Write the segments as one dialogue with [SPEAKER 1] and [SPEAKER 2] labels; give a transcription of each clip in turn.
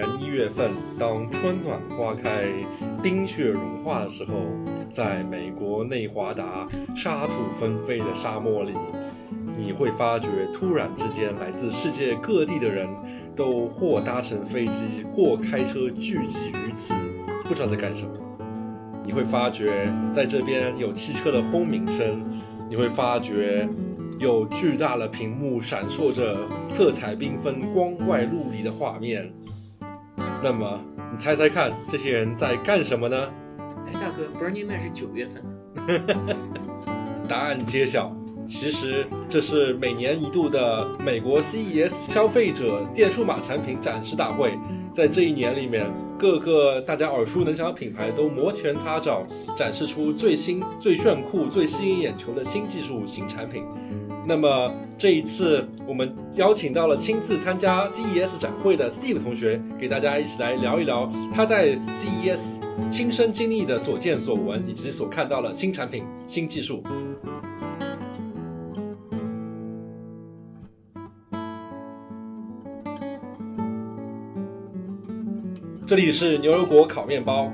[SPEAKER 1] 年一月份，当春暖花开、冰雪融化的时候，在美国内华达沙土纷飞的沙漠里，你会发觉，突然之间，来自世界各地的人都或搭乘飞机，或开车聚集于此，不知道在干什么。你会发觉，在这边有汽车的轰鸣声，你会发觉。有巨大的屏幕闪烁着色彩缤纷、光怪陆离的画面。那么，你猜猜看，这些人在干什么呢？
[SPEAKER 2] 哎，大哥，Burning Man 是九月份。
[SPEAKER 1] 答案揭晓，其实这是每年一度的美国 CES 消费者电数码产品展示大会。在这一年里面，各个大家耳熟能详的品牌都摩拳擦掌，展示出最新、最炫酷、最吸引眼球的新技术、新产品。那么这一次，我们邀请到了亲自参加 CES 展会的 Steve 同学，给大家一起来聊一聊他在 CES 亲身经历的所见所闻，以及所看到的新产品、新技术。这里是牛油果烤面包。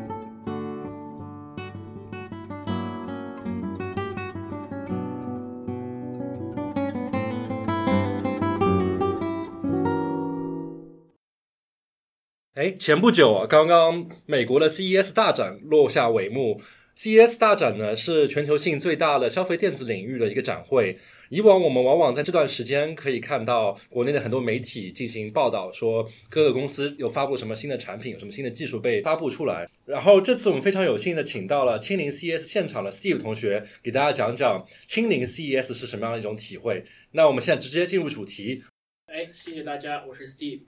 [SPEAKER 1] 哎，前不久啊，刚刚美国的 CES 大展落下帷幕。CES 大展呢是全球性最大的消费电子领域的一个展会。以往我们往往在这段时间可以看到国内的很多媒体进行报道，说各个公司有发布什么新的产品，有什么新的技术被发布出来。然后这次我们非常有幸的请到了亲临 CES 现场的 Steve 同学，给大家讲讲亲临 CES 是什么样的一种体会。那我们现在直接进入主题。
[SPEAKER 2] 哎，谢谢大家，我是 Steve。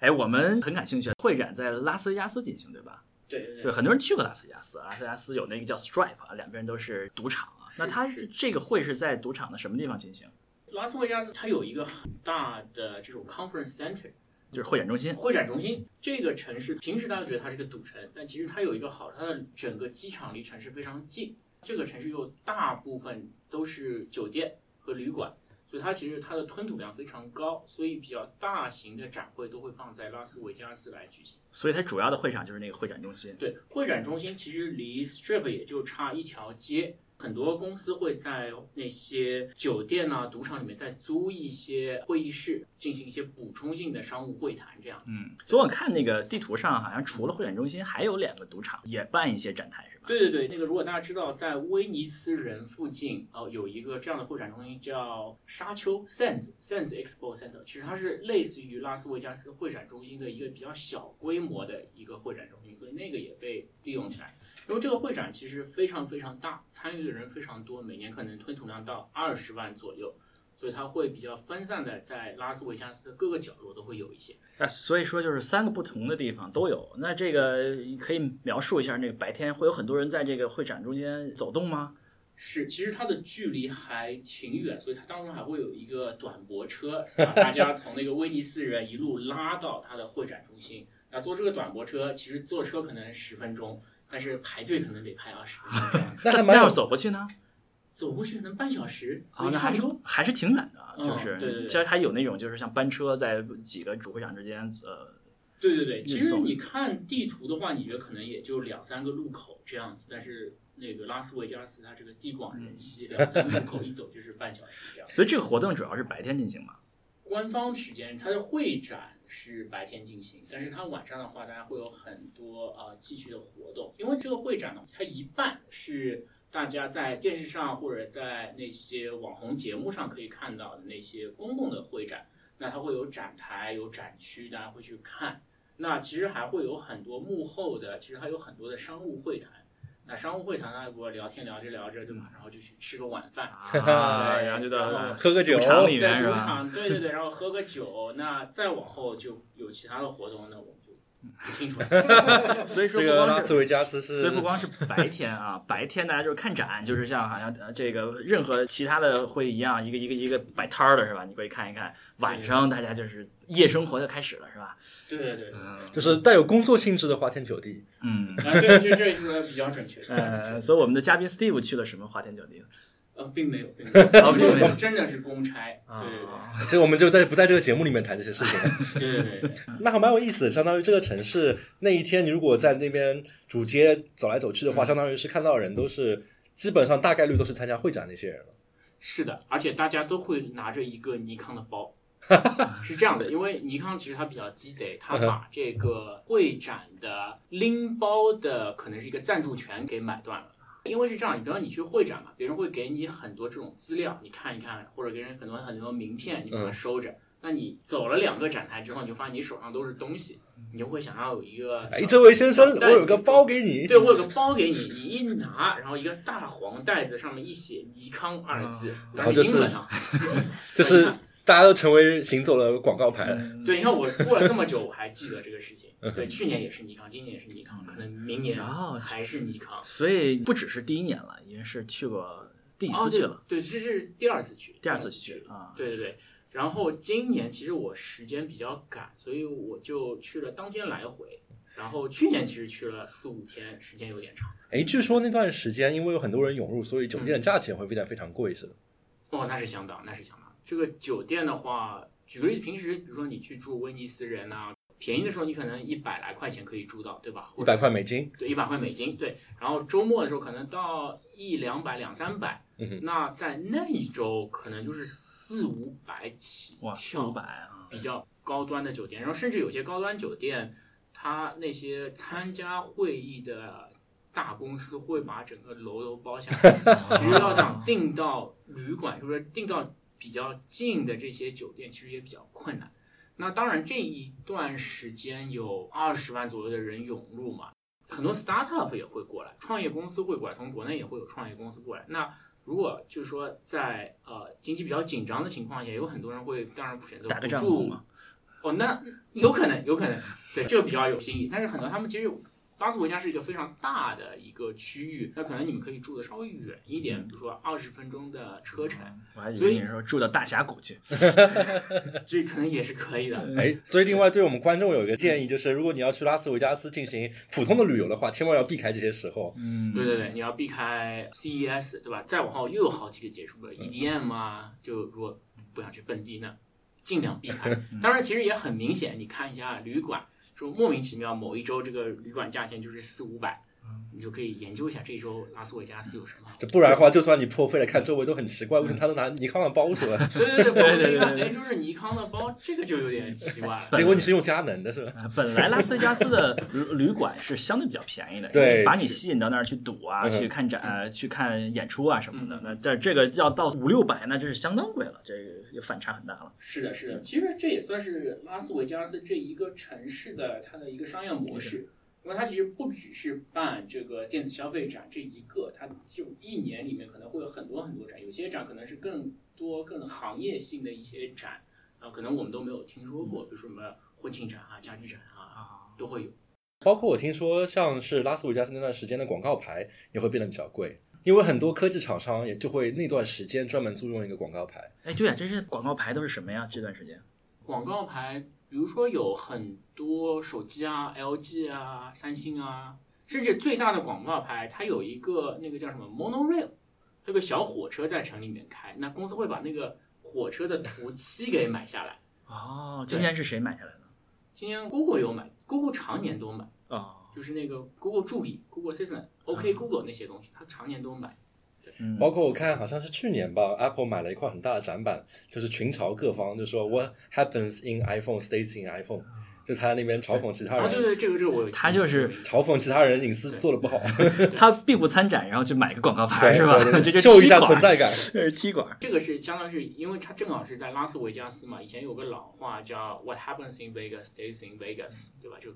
[SPEAKER 3] 哎，我们很感兴趣，会展在拉斯维加斯进行，对吧？
[SPEAKER 2] 对对
[SPEAKER 3] 对，很多人去过拉斯维加斯，拉斯维加斯有那个叫 Stripe 啊，两边都是赌场啊。那它这个会是在赌场的什么地方进行？
[SPEAKER 2] 拉斯维加斯它有一个很大的这种 conference center，
[SPEAKER 3] 就是会展中心。
[SPEAKER 2] 会展中心这个城市，平时大家觉得它是个赌城，但其实它有一个好，它的整个机场离城市非常近，这个城市又大部分都是酒店和旅馆。所以它其实它的吞吐量非常高，所以比较大型的展会都会放在拉斯维加斯来举行。
[SPEAKER 3] 所以它主要的会场就是那个会展中心。
[SPEAKER 2] 对，会展中心其实离 Strip 也就差一条街。很多公司会在那些酒店啊、赌场里面再租一些会议室，进行一些补充性的商务会谈，这样。
[SPEAKER 3] 嗯，所以我看那个地图上，好像除了会展中心，还有两个赌场也办一些展台，是吧？
[SPEAKER 2] 对对对，那个如果大家知道，在威尼斯人附近哦，有一个这样的会展中心叫沙丘 Sands Sands Expo Center，其实它是类似于拉斯维加斯会展中心的一个比较小规模的一个会展中心，所以那个也被利用起来。因为这个会展其实非常非常大，参与的人非常多，每年可能吞吐量到二十万左右，所以它会比较分散的在拉斯维加斯的各个角落都会有一些。
[SPEAKER 3] 啊，所以说就是三个不同的地方都有。那这个可以描述一下，那个白天会有很多人在这个会展中间走动吗？
[SPEAKER 2] 是，其实它的距离还挺远，所以它当中还会有一个短驳车，把大家 从那个威尼斯人一路拉到它的会展中心。那坐这个短驳车，其实坐车可能十分钟。但是排队可能得排二十分钟这样子，
[SPEAKER 3] 那
[SPEAKER 2] 那
[SPEAKER 3] 要走过去呢？
[SPEAKER 2] 走过去可能半小时，
[SPEAKER 3] 啊，那还是还是挺远的，就是，
[SPEAKER 2] 对对对，
[SPEAKER 3] 其实还有那种就是像班车在几个主会场之间，呃，
[SPEAKER 2] 对对对，其实你看地图的话，你觉得可能也就两三个路口这样子，但是那个拉斯维加斯它这个地广人稀，两三个路口一走就是半小时这样，
[SPEAKER 3] 所以这个活动主要是白天进行嘛？
[SPEAKER 2] 官方时间它的会展。是白天进行，但是它晚上的话，大家会有很多呃继续的活动。因为这个会展呢，它一半是大家在电视上或者在那些网红节目上可以看到的那些公共的会展，那它会有展台、有展区，大家会去看。那其实还会有很多幕后的，其实还有很多的商务会谈。那商务会谈呢？我聊天聊着聊着，对嘛？然后就去吃个晚饭，
[SPEAKER 3] 啊，然后就到
[SPEAKER 1] 喝个酒，
[SPEAKER 2] 在赌场，对对对，然后喝个酒。那再往后就有其他的活动，那我不清楚
[SPEAKER 3] 了。所以说，
[SPEAKER 1] 这个拉斯维加斯是，
[SPEAKER 3] 所以不光是白天啊，白天大家就是看展，就是像好像这个任何其他的会一样，一个一个一个摆摊儿的是吧？你可以看一看。晚上大家就是夜生活就开始了，是吧？
[SPEAKER 2] 对对对，
[SPEAKER 3] 嗯，
[SPEAKER 1] 就是带有工作性质的花天酒地。
[SPEAKER 3] 嗯，
[SPEAKER 2] 啊，对，这这是比较准确。
[SPEAKER 3] 呃，所以我们的嘉宾 Steve 去了什么花天酒地？
[SPEAKER 2] 呃，并没有，并没有，
[SPEAKER 3] 哦并没有
[SPEAKER 2] 真的是公差，
[SPEAKER 3] 啊
[SPEAKER 2] 对对
[SPEAKER 1] 这我们就在不在这个节目里面谈这些事情 了。
[SPEAKER 2] 对对对
[SPEAKER 1] 那还蛮有意思的，相当于这个城市那一天，你如果在那边主街走来走去的话，
[SPEAKER 2] 嗯
[SPEAKER 1] 相当于是看到的人都是基本上大概率都是参加会展那些人了。
[SPEAKER 2] 是的，而且大家都会拿着一个尼康的包。是这样的，因为尼康其实它比较鸡贼，它把这个会展的拎包的可能是一个赞助权给买断了。因为是这样，你比方你去会展嘛，别人会给你很多这种资料，你看一看，或者给人很多很多名片，你把它
[SPEAKER 1] 嗯
[SPEAKER 2] 收着。那你走了两个展台之后，你就发现你手上都是东西，你就会想要有一个
[SPEAKER 1] 哎，
[SPEAKER 2] 小
[SPEAKER 1] 这位先生，我有个包给你。
[SPEAKER 2] 对，我有个包给你，你一拿，然后一个大黄袋子上面一写“尼康”二字，然后
[SPEAKER 1] 就是。就是大家都成为行走的广告牌了。
[SPEAKER 3] 嗯
[SPEAKER 2] 对，你看我过了这么久，我还记得这个事情。对，去年也是尼康，今年也是尼康，可能明年
[SPEAKER 3] 哦
[SPEAKER 2] 还是尼康。
[SPEAKER 3] 所以不只是第一年了，已经是去过第几
[SPEAKER 2] 哦，
[SPEAKER 3] 次去了？
[SPEAKER 2] 对，对，这是第二次去，
[SPEAKER 3] 第二次
[SPEAKER 2] 次
[SPEAKER 3] 去啊
[SPEAKER 2] 对对对。然后今年其实我时间比较赶，所以我就去了当天来回。然后去年其实去了四五天，时间有点长。
[SPEAKER 1] 哎，据说那段时间因为有很多人涌入，所以酒店的价钱会变得非常贵，是的。
[SPEAKER 2] 哦，那是相当，那是相当。这个酒店的话，举个例子，平时比如说你去住威尼斯人啊，便宜的时候你可能一百来块钱可以住到，对吧？
[SPEAKER 1] 一百块美金，
[SPEAKER 2] 对，一百块美金，对。然后周末的时候可能到一两百、两三百，
[SPEAKER 1] 嗯哼
[SPEAKER 2] 那在那一周可能就是四五百起
[SPEAKER 3] 哇，四
[SPEAKER 2] 跳
[SPEAKER 3] 五百啊！
[SPEAKER 2] 比较高端的酒店，然后甚至有些高端酒店，它那些参加会议的大公司会把整个楼都包下来。其实要想订到旅馆，就是订到比较近的这些酒店，其实也比较困难。那当然，这一段时间有二十万左右的人涌入嘛，很多 startup 也会过来，创业公司会过来，从国内也会有创业公司过来。那如果就是说在呃经济比较紧张的情况下，有很多人会当然选择
[SPEAKER 3] 打个
[SPEAKER 2] 不住
[SPEAKER 3] 嘛。
[SPEAKER 2] 哦，那有可能，有可能，对，这个比较有新意。但是很多他们其实拉斯维加是一个非常大的一个区域，那可能你们可以住的稍微远一点，比如说二十分钟的车程，
[SPEAKER 3] 我还以
[SPEAKER 2] 所以
[SPEAKER 3] 为你说住到大峡谷去。
[SPEAKER 2] 这可能也是可以的。
[SPEAKER 1] 哎，所以另外对我们观众有一个建议，就是如果你要去拉斯维加斯进行普通的旅游的话，千万要避开这些时候。
[SPEAKER 3] 嗯，
[SPEAKER 2] 对对对，你要避开 CES，对吧？再往后又有好几个结束了，EDM 啊，就如果不想去蹦迪呢，尽量避开。当然，其实也很明显，你看一下旅馆，说莫名其妙某一周这个旅馆价钱就是四五百，你就可以研究一下这一周拉斯维加斯有什么。
[SPEAKER 1] 这不然的话，就算你破费了，看周围都很奇怪，为什么他都拿尼康的包是吧？
[SPEAKER 2] 对对对，
[SPEAKER 3] 对对
[SPEAKER 2] 对
[SPEAKER 3] 对对
[SPEAKER 2] 哎，就是尼康的包，这个就有点奇怪了。
[SPEAKER 1] 结果你是用佳能的是吧？
[SPEAKER 3] 啊本来拉斯维加斯的旅旅馆是相对比较便宜的，
[SPEAKER 1] 对
[SPEAKER 3] 把你吸引到那儿去赌啊，
[SPEAKER 1] 嗯
[SPEAKER 3] 去看展、呃去看演出啊什么的。那这这个要到五六百，那就是相当贵了，这个就反差很大了。
[SPEAKER 2] 是的，是的，其实这也算是拉斯维加斯这一个城市的它的一个商业模式，因为它其实不只是办这个电子消费展这一个，它就一年里面可能会有很多很多展，有些展可能是更多更行业性的一些展，啊，可能我们都没有听说过，比如说什么婚庆展啊、家居展啊，都会有。
[SPEAKER 1] 包括我听说，像是拉斯维加斯那段时间的广告牌也会变得比较贵，因为很多科技厂商也就会那段时间专门租用一个广告牌。
[SPEAKER 3] 哎，对啊，这些广告牌都是什么呀？这段时间
[SPEAKER 2] 广告牌，比如说有很多手机啊，LG 啊、三星啊，甚至最大的广告牌，它有一个那个叫什么 monorail，有个小火车在城里面开，那公司会把那个火车的图漆给买下来。
[SPEAKER 3] 哦，今年是谁买下来的？
[SPEAKER 2] 今年 Google 有买，Google 常年都买，
[SPEAKER 3] 哦，
[SPEAKER 2] 就是那个 Google 助理、Google Assistant、OK Google 那些东西，他常年都买。
[SPEAKER 3] 嗯，
[SPEAKER 1] 包括我看好像是去年吧，Apple 买了一块很大的展板，就是群嘲各方，就说 What happens in iPhone stays in iPhone，就他那边嘲讽其他
[SPEAKER 2] 啊，
[SPEAKER 1] 人，
[SPEAKER 2] 对对，这个这个我有
[SPEAKER 3] 他就是
[SPEAKER 1] 嘲讽其他人隐私做的不好，
[SPEAKER 3] 他并不参展，然后去买个广告牌是吧？就
[SPEAKER 1] 秀一下存在感。
[SPEAKER 3] 这是踢馆。
[SPEAKER 2] 这个是相当于是因为他正好是在拉斯维加斯嘛，以前有个老话叫 “What happens in Vegas stays in Vegas”，对吧？就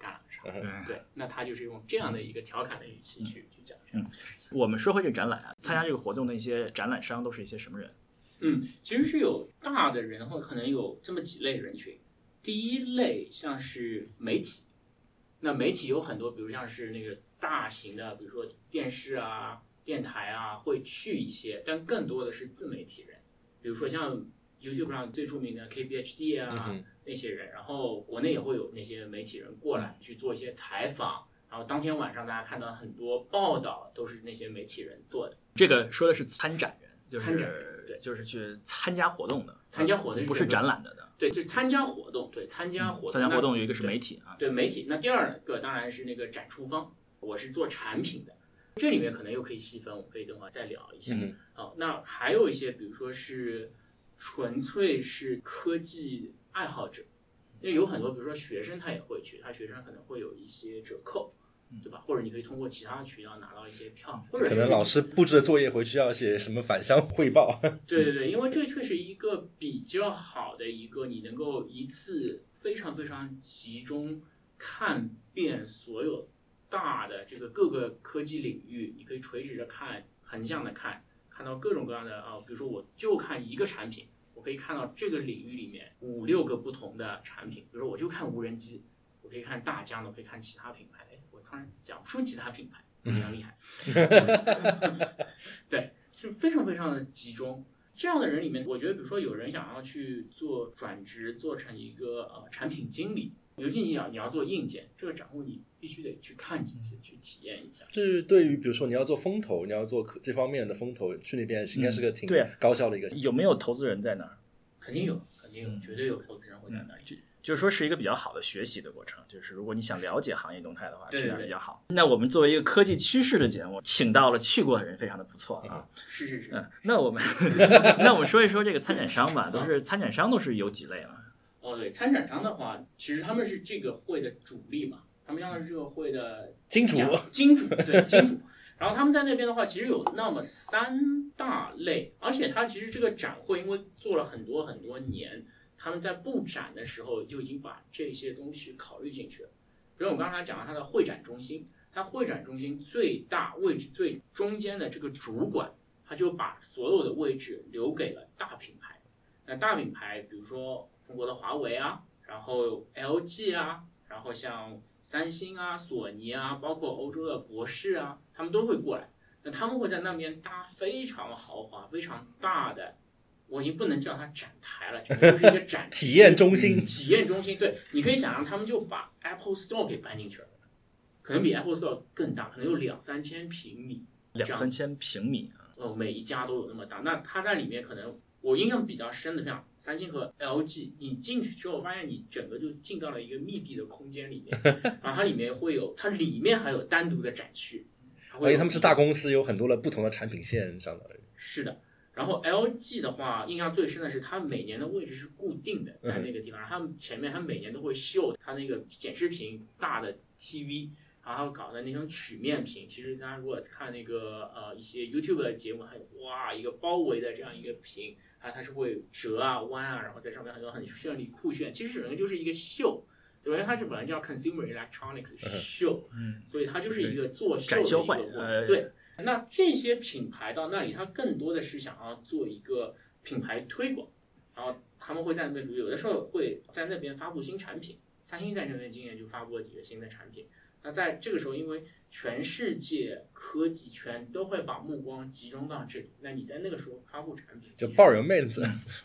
[SPEAKER 2] 干了上。
[SPEAKER 1] 嗯
[SPEAKER 2] 对，那他就是用这样的一个调侃的语气去去讲这样的事情。
[SPEAKER 3] 我们说回这个展览啊，参加这个活动的一些展览商都是一些什么人？
[SPEAKER 2] 嗯，其实是有大的人，或可能有这么几类人群。第一类像是媒体，那媒体有很多，比如像是那个大型的，比如说电视啊、电台啊，会去一些，但更多的是自媒体人，比如说像 YouTube 上最著名的 KBHD 啊、那些人，然后国内也会有那些媒体人过来去做一些采访然后当天晚上大家看到很多报道都是那些媒体人做的，
[SPEAKER 3] 这个说的是参展人，就是
[SPEAKER 2] 参展人对
[SPEAKER 3] 就是去参加活动的，
[SPEAKER 2] 参加活动
[SPEAKER 3] 不是展览的的。
[SPEAKER 2] 对，就参加活动，对，参加活动，
[SPEAKER 3] 参加活动有一个是媒体啊，
[SPEAKER 2] 对媒体，那第二个当然是那个展出方，我是做产品的，这里面可能又可以细分，我们可以等会儿再聊一下。
[SPEAKER 1] 嗯
[SPEAKER 2] 哦，那还有一些，比如说是纯粹是科技爱好者，因为有很多，比如说学生他也会去，他学生可能会有一些折扣，对吧？或者你可以通过其他的渠道拿到一些票，或者
[SPEAKER 1] 可能老师布置的作业回去要写什么返乡汇报。
[SPEAKER 2] 对对对，因为这确实一个比较好的一个，你能够一次非常非常集中看遍所有大的这个各个科技领域，你可以垂直着看，横向的看，看到各种各样的啊、比如说我就看一个产品，我可以看到这个领域里面五六个不同的产品，比如说我就看无人机，我可以看大疆的，我可以看其他品牌，哎，我突然讲不出其他品牌，非常厉害。对，是非常非常的集中。这样的人里面，我觉得，比如说有人想要去做转职，做成一个呃产品经理，尤其你要你要做硬件，这个展会你必须得去看几次，去体验一下。
[SPEAKER 1] 是对于比如说你要做风投，你要做这方面的风投，去那边应该是个挺
[SPEAKER 3] 对啊
[SPEAKER 1] 高效的一个。
[SPEAKER 3] 有没有投资人在那儿？
[SPEAKER 2] 肯定有，肯定有，绝对有投资人会在那里。
[SPEAKER 3] 就是说是一个比较好的学习的过程，就是如果你想了解行业动态的话，去那儿比较好。那我们作为一个科技趋势的节目，请到了去过的人，非常的不错啊。
[SPEAKER 2] 是是是。
[SPEAKER 3] 嗯，那我们 那我们说一说这个参展商吧，都是参展商都是有几类嘛？
[SPEAKER 2] 哦，对，参展商的话，其实他们是这个会的主力嘛，他们相当于是这个会的
[SPEAKER 1] 金主
[SPEAKER 2] 金主对金主。然后他们在那边的话，其实有那么三大类，而且它其实这个展会因为做了很多很多年，他们在布展的时候就已经把这些东西考虑进去了。比如我刚才讲了它的会展中心，它会展中心最大位置最中间的这个主管，他就把所有的位置留给了大品牌。那大品牌，比如说中国的华为啊，然后 LG 啊，然后像三星啊、索尼啊，包括欧洲的博士啊，他们都会过来。那他们会在那边搭非常豪华、非常大的，我已经不能叫它展台了，这个就是一个展
[SPEAKER 1] 体验中心
[SPEAKER 2] 体验中心。对，你可以想象他们就把 Apple Store 给搬进去了，可能比 Apple Store 更大，可能有两三千平米。
[SPEAKER 3] 两三千平米啊，
[SPEAKER 2] 呃，每一家都有那么大。那它在里面可能我印象比较深的，像三星和 LG，你进去之后发现你整个就进到了一个密闭的空间里面，然后它里面会有，它里面还有单独的展区，
[SPEAKER 1] 而且他们是大公司，有很多的不同的产品线上的。
[SPEAKER 2] 是的。然后 LG 的话，印象最深的是它每年的位置是固定的，在那个地方。然后他们前面它每年都会秀它那个显示屏大的 TV，然后搞的那种曲面屏。其实大家如果看那个呃一些 YouTube 的节目，还有哇一个包围的这样一个屏，啊它是会折啊弯啊，然后在上面很多很绚丽酷炫。其实整个就是一个秀。对，因为它是本来叫 Consumer Electronics Show，、
[SPEAKER 3] 嗯，
[SPEAKER 2] 所以它就是一个做秀的一个对，那这些品牌到那里，它更多的是想要做一个品牌推广，然后他们会在那边，有的时候会在那边发布新产品。三星在那边今年就发布了几个新的产品。那在这个时候，因为全世界科技圈都会把目光集中到这里，那你在那个时候发布产品，
[SPEAKER 1] 就倍儿有面子，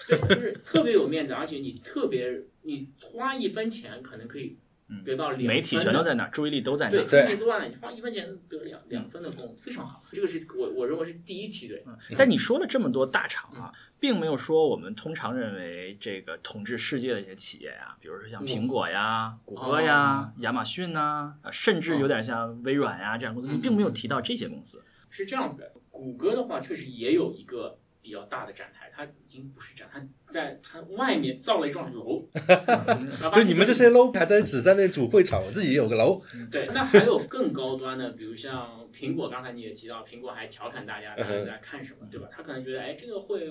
[SPEAKER 2] 对，就是特别有面子，而且你特别，你花一分钱可能可以得到两分
[SPEAKER 3] 媒体全都在那儿，注意力都在那
[SPEAKER 2] 对，
[SPEAKER 3] 儿。
[SPEAKER 2] 注意力都在那，你花一分钱得两两分的功，非常好。这个是我我认为是第一梯队。
[SPEAKER 3] 但你说了这么多大厂啊，并没有说我们通常认为这个统治世界的一些企业啊，比如说像苹果呀、谷歌呀、亚马逊呐、啊，甚至有点像微软呀这样公司，你并没有提到这些公司。
[SPEAKER 2] 是这样子的，谷歌的话确实也有一个比较大的展台，它已经不是展，它在它外面造了一幢楼。
[SPEAKER 1] 就你们这些 low 还在只在那主会场，我自己也有个楼。
[SPEAKER 2] 对，那还有更高端的，比如像苹果，刚才你也提到，苹果还调侃大家大家在看什么，对吧？他可能觉得，哎，这个会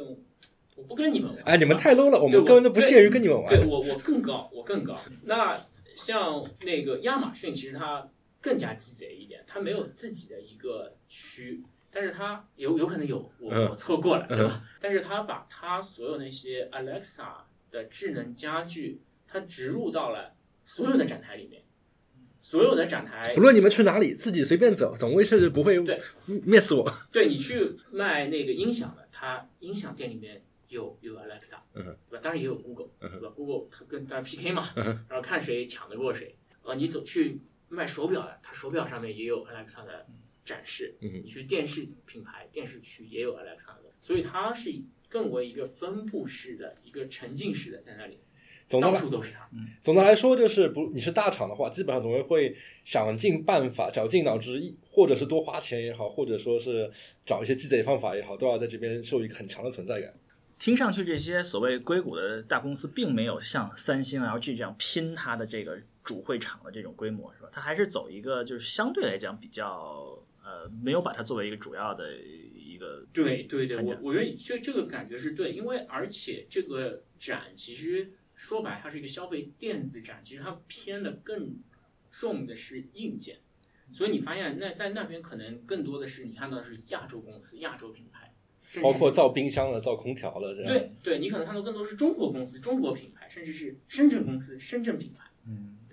[SPEAKER 2] 我不跟你们玩，
[SPEAKER 1] 哎，你们太 low 了，我们根本都不屑于跟你们玩。
[SPEAKER 2] 对我我更高，我更高。那像那个亚马逊，其实它更加鸡贼一点，它没有自己的一个区，但是它有有可能有，我
[SPEAKER 1] 嗯
[SPEAKER 2] 我错过了，对吧？但是它把它所有那些 Alexa 的智能家具，它植入到了所有的展台里面，所有的展台
[SPEAKER 1] 不论你们去哪里，自己随便走，总归是不会
[SPEAKER 2] 对
[SPEAKER 1] miss 我。
[SPEAKER 2] 对你去卖那个音响的，它音响店里面有有 Alexa，
[SPEAKER 1] 嗯
[SPEAKER 2] 对吧？当然也有 Google，
[SPEAKER 1] 嗯
[SPEAKER 2] 对吧？Google 它跟大家 PK 嘛，然后看谁抢得过谁。呃，你走去卖手表的，它手表上面也有 Alexa 的展示。
[SPEAKER 1] 嗯
[SPEAKER 2] 你去电视品牌、电视区也有 Alexa 的，所以它是更为一个分布式的、一个沉浸式的在那里，到
[SPEAKER 1] 总的来
[SPEAKER 2] 处都是它。
[SPEAKER 1] 总的来说，就是不你是大厂的话，基本上总会会想尽办法、绞尽脑汁，或者是多花钱也好，或者说是找一些鸡贼方法也好，都要在这边受一个很强的存在感。
[SPEAKER 3] 听上去这些所谓硅谷的大公司，并没有像三星、LG 这样拼它的这个主会场的这种规模，是吧？它还是走一个就是相对来讲比较呃，没有把它作为一个主要的一个
[SPEAKER 2] 对对对，我我觉得这这个感觉是对，因为而且这个展其实说白，它是一个消费电子展，其实它偏的更重的是硬件，所以你发现那在那边可能更多的是你看到的是亚洲公司、亚洲品牌，甚至
[SPEAKER 1] 包括造冰箱的、造空调的，这样。
[SPEAKER 2] 对对，你可能看到更多是中国公司、中国品牌，甚至是深圳公司、深圳品牌，
[SPEAKER 3] 嗯，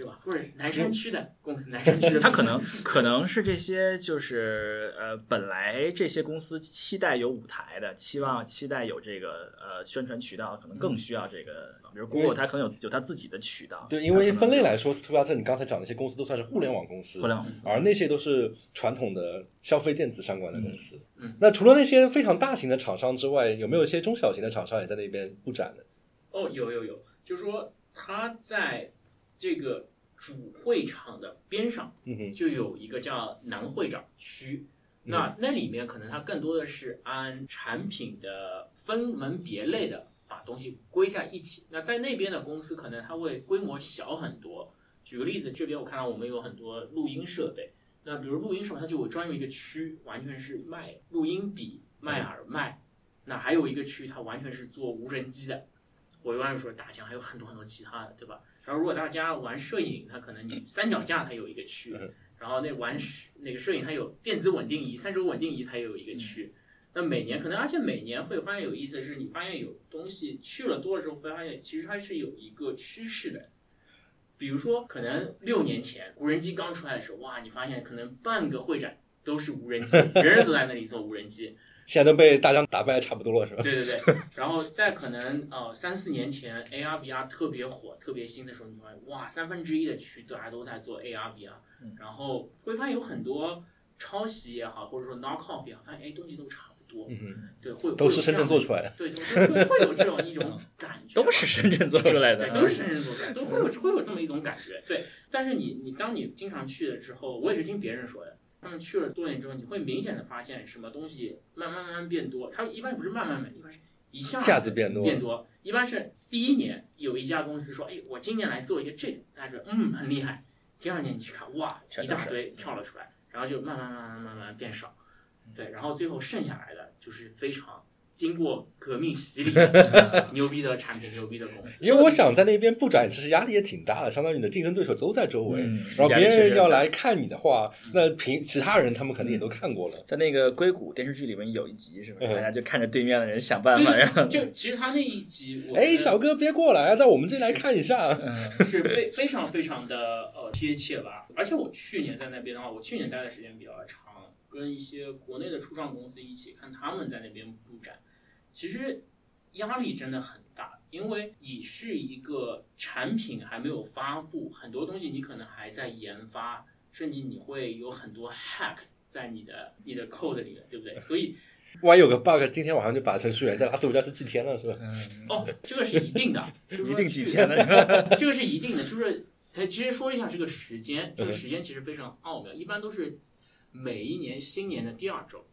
[SPEAKER 2] 对吧？或者南山区的公司、南山区的品牌，
[SPEAKER 3] 它可能可能是这些就是呃，本来这些公司期待有舞台的，期望期待有这个呃宣传渠道，可能更需要这个，比如 Google 它可能有有它自己的渠道。
[SPEAKER 1] 对，因为分类来说，斯图巴特你刚才讲的那些公司都算是互联网公司，
[SPEAKER 3] 互联网公司
[SPEAKER 1] 而那些都是传统的消费电子相关的公司。
[SPEAKER 2] 嗯嗯
[SPEAKER 1] 那除了那些非常大型的厂商之外，有没有一些中小型的厂商也在那边布展的？
[SPEAKER 2] 哦，有有有，就是说他在这个主会场的边上
[SPEAKER 1] 嗯，
[SPEAKER 2] 就有一个叫南会长区。那那里面可能它更多的是按产品的分门别类的把东西归在一起。那在那边的公司可能它会规模小很多。举个例子，这边我看到我们有很多录音设备，那比如录音设备它就有专有一个区，完全是卖录音笔、卖耳麦。那还有一个区，它完全是做无人机的。我一般说打枪还有很多很多其他的，对吧？然后如果大家玩摄影，它可能你三脚架它有一个区，
[SPEAKER 1] 嗯
[SPEAKER 2] 然后那玩那个摄影它有电子稳定仪、三轴稳定仪它也有一个区。那每年可能，而且每年会发现有意思的是，你发现有东西去了多了之后，会发现其实它是有一个趋势的。比如说，可能六年前无人机刚出来的时候，哇，你发现可能半个会展都是无人机，人人都在那里做无人机。
[SPEAKER 1] 现在都被大疆打败的差不多了，是吧？
[SPEAKER 2] 对对对，然后在可能呃三四年前 AR VR 特别火、特别新的时候，你会发现哇，三分之一的区大家都在做 AR VR，然后会发现有很多抄袭也好，或者说 knock off 也好，发现哎东西都差不多，
[SPEAKER 1] 嗯，
[SPEAKER 2] 对，会
[SPEAKER 1] 都是深圳做，出来的。
[SPEAKER 2] 对，就会会有这种一种感觉，
[SPEAKER 3] 都是深圳做出来的。
[SPEAKER 2] 对，，都是深圳做出来的，都会有会有这么一种感觉。对，但是你你当你经常去了之后，我也是听别人说的，他们去了多年之后，你会明显的发现什么东西慢慢慢慢变多。它一般不是慢慢慢，一般是一下
[SPEAKER 1] 子变多
[SPEAKER 2] 变多。一般是第一年有一家公司说，哎，我今年来做一个这个，大家觉得嗯很厉害。第二年你去看，哇，一大堆跳了出来，然后就慢慢慢慢慢慢变少。对，然后最后剩下来的就是非常经过革命洗礼的 牛逼的产品、牛逼的公司。
[SPEAKER 1] 因为我想在那边不转，其实压力也挺大的，相当于你的竞争对手都在周围，
[SPEAKER 3] 嗯
[SPEAKER 1] 然后别人要来看你的话，那平其他人他们肯定也都看过了。
[SPEAKER 3] 在那个硅谷电视剧里面有一集是吧？
[SPEAKER 1] 嗯
[SPEAKER 3] 大家就看着对面的人想办法，然后
[SPEAKER 2] 就其实他那一集，我
[SPEAKER 1] 哎，小哥别过来，到我们这来看一下。
[SPEAKER 3] 嗯
[SPEAKER 2] 是非非常非常的呃贴切吧。而且我去年在那边的话，我去年待的时间比较长，跟一些国内的初创公司一起看他们在那边布展，其实压力真的很大，因为你是一个产品还没有发布，很多东西你可能还在研发，甚至你会有很多 hack 在你的你的 code 里面，对不对？所以
[SPEAKER 1] 万一有个 bug，今天晚上就把程序员在拉斯维加斯祭天了，是吧？
[SPEAKER 2] 哦，这个是一定的，就是说
[SPEAKER 3] 一定几天了是吧？
[SPEAKER 2] 这个是一定的，就是哎，其实说一下这个时间，这个时间其实非常奥妙，一般都是每一年新年的第二周。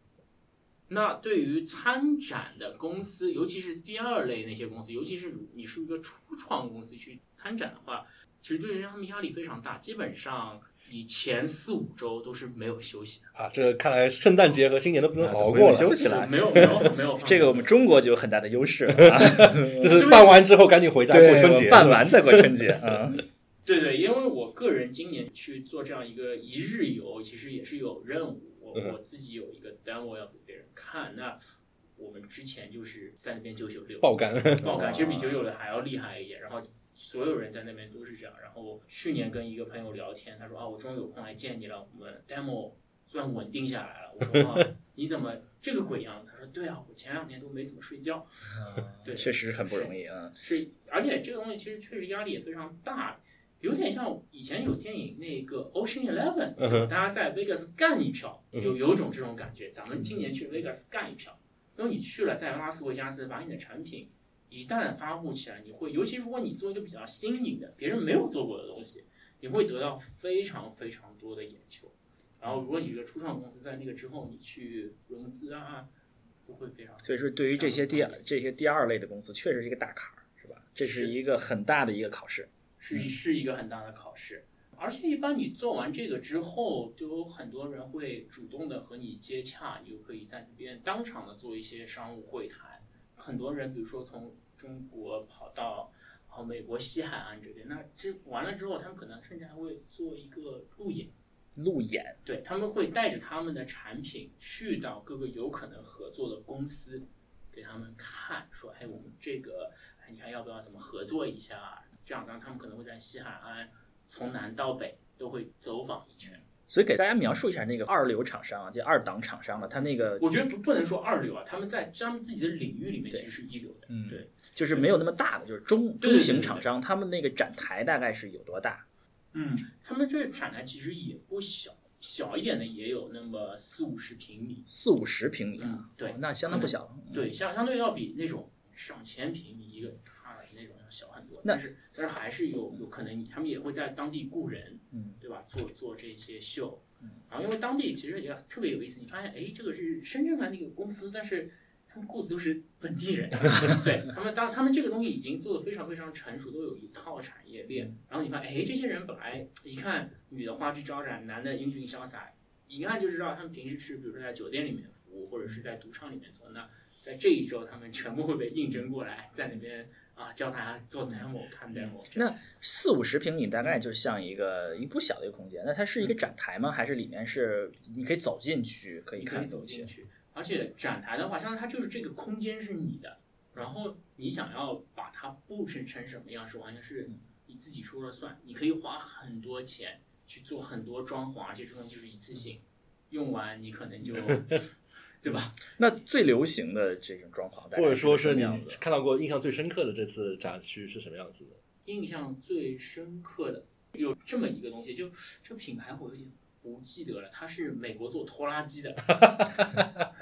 [SPEAKER 2] 那对于参展的公司，尤其是第二类那些公司，尤其是你是一个初创公司去参展的话，其实对于他们压力非常大，基本上你前四五周都是没有休息的，
[SPEAKER 1] 啊，这个看来圣诞节和新年都不能好好过了。
[SPEAKER 3] 休息了。
[SPEAKER 2] 没有没有没有放
[SPEAKER 3] 这个我们中国就有很大的优势 啊，
[SPEAKER 1] 就是办完之后赶紧回家过，春节。
[SPEAKER 3] 办完再过春节啊。
[SPEAKER 2] 对对，因为我个人今年去做这样一个一日游，其实也是有任务。我
[SPEAKER 1] 嗯
[SPEAKER 2] 我自己有一个 demo 要给别人看，那我们之前就是在那边九九六
[SPEAKER 1] 爆肝，
[SPEAKER 2] 爆 肝，其实比九九六还要厉害一点。然后所有人在那边都是这样。然后去年跟一个朋友聊天，他说啊，我终于有空来见你了，我们 demo 算稳定下来了。我说啊，你怎么这个鬼样子？他说对啊，我前两天都没怎么睡觉。对
[SPEAKER 3] 确实很不容易啊。
[SPEAKER 2] 是，而且这个东西其实确实压力也非常大。有点像以前有电影那个 Ocean Eleven，
[SPEAKER 1] 嗯哼
[SPEAKER 2] 大家在 Vegas 干一票，
[SPEAKER 1] 嗯
[SPEAKER 2] 有有种这种感觉。咱们今年去 Vegas 干一票，因为你去了，在拉斯维加斯把你的产品一旦发布起来，你会，尤其如果你做一个比较新颖的、别人没有做过的东西，你会得到非常非常多的眼球。然后，如果你一个初创公司在那个之后，你去融资啊，都会非常。
[SPEAKER 3] 所以说，对于这些第二这些第二类的公司，确实是一个大坎儿，是吧？这是
[SPEAKER 2] 是
[SPEAKER 3] 一个很大的一个考试。
[SPEAKER 2] 是是一个很大的考试。而且一般你做完这个之后，就有很多人会主动的和你接洽，你就可以在那边当场的做一些商务会谈。很多人比如说从中国跑到好美国西海岸这边，那这完了之后，他们可能甚至还会做一个路演，
[SPEAKER 3] 路演，
[SPEAKER 2] 对他们会带着他们的产品去到各个有可能合作的公司，给他们看，说，哎，我们这个，哎，你看要不要怎么合作一下？这样，然后他们可能会在西海岸从南到北都会走访一圈。
[SPEAKER 3] 所以给大家描述一下那个二流厂商啊，就二档厂商了，他那个
[SPEAKER 2] 我觉得不不能说二流啊，他们在他们自己的领域里面其实是一流的。
[SPEAKER 3] 嗯
[SPEAKER 2] 对
[SPEAKER 3] 就是没有那么大的，就是中中型厂商，他们那个展台大概是有多大？
[SPEAKER 2] 嗯，他们这个产台其实也不小，小一点的也有那么四五十平米。
[SPEAKER 3] 四五十平米啊
[SPEAKER 2] 嗯，对
[SPEAKER 3] 哦那相当不小了。嗯
[SPEAKER 2] 对，相相对要比那种上千平米一个小很多，但是但是还是有有可能他们也会在当地雇人，
[SPEAKER 3] 嗯，
[SPEAKER 2] 对吧？做做这些秀，然后因为当地其实也特别有意思，你发现哎，这个是深圳的那个公司，但是他们雇的都是本地人，对他们当他们这个东西已经做的非常非常成熟，都有一套产业链，然后你发现哎，这些人本来一看女的花枝招展，男的英俊潇洒，一看就知道他们平时是比如说在酒店里面服务，或者是在赌场里面做，那在这一周他们全部会被应征过来，在那边啊教大家做 demo 看 demo，
[SPEAKER 3] 那四五十平米大概就像一个一不小的一个空间。那它是一个展台吗？还是里面是你可以走进去可以
[SPEAKER 2] 你可以
[SPEAKER 3] 看？
[SPEAKER 2] 走进去。而且展台的话，相当于它就是这个空间是你的，然后你想要把它布置成什么样，是完全是你自己说了算。你可以花很多钱去做很多装潢，而且这种东西就是一次性，用完你可能就，对吧？
[SPEAKER 3] 那最流行的这种装潢，
[SPEAKER 1] 或者说是你？看到过印象最深刻的这次展区是什么样子的？
[SPEAKER 2] 印象最深刻的有这么一个东西，就这个品牌我有点不记得了，它是美国做拖拉机的。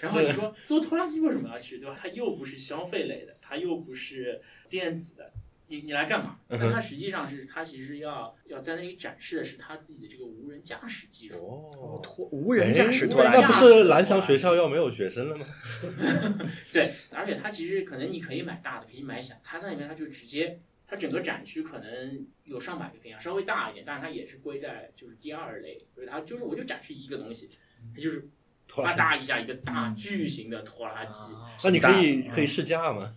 [SPEAKER 2] 然后你说做拖拉机为什么要去，对吧？它又不是消费类的，它又不是电子的，你你来干嘛？
[SPEAKER 1] 嗯
[SPEAKER 2] 那它实际上是他其实要要在那里展示的是他自己的这个无人驾驶技术。
[SPEAKER 1] 哦
[SPEAKER 3] 拖无人驾驶
[SPEAKER 1] 哎
[SPEAKER 3] 拖拉机
[SPEAKER 1] 那不是蓝翔学校要没有学生了吗？
[SPEAKER 2] 对，而且它其实可能你可以买大的，可以买小，它在里面它就直接，它整个展区可能有上百个平方，稍微大一点，但是它也是归在就是第二类，就是它就是我就展示一个东西，它就是啪
[SPEAKER 1] 拖拉机，
[SPEAKER 2] 嗒一下一个大巨型的拖拉机，
[SPEAKER 3] 啊
[SPEAKER 1] 那你可以可以试驾吗？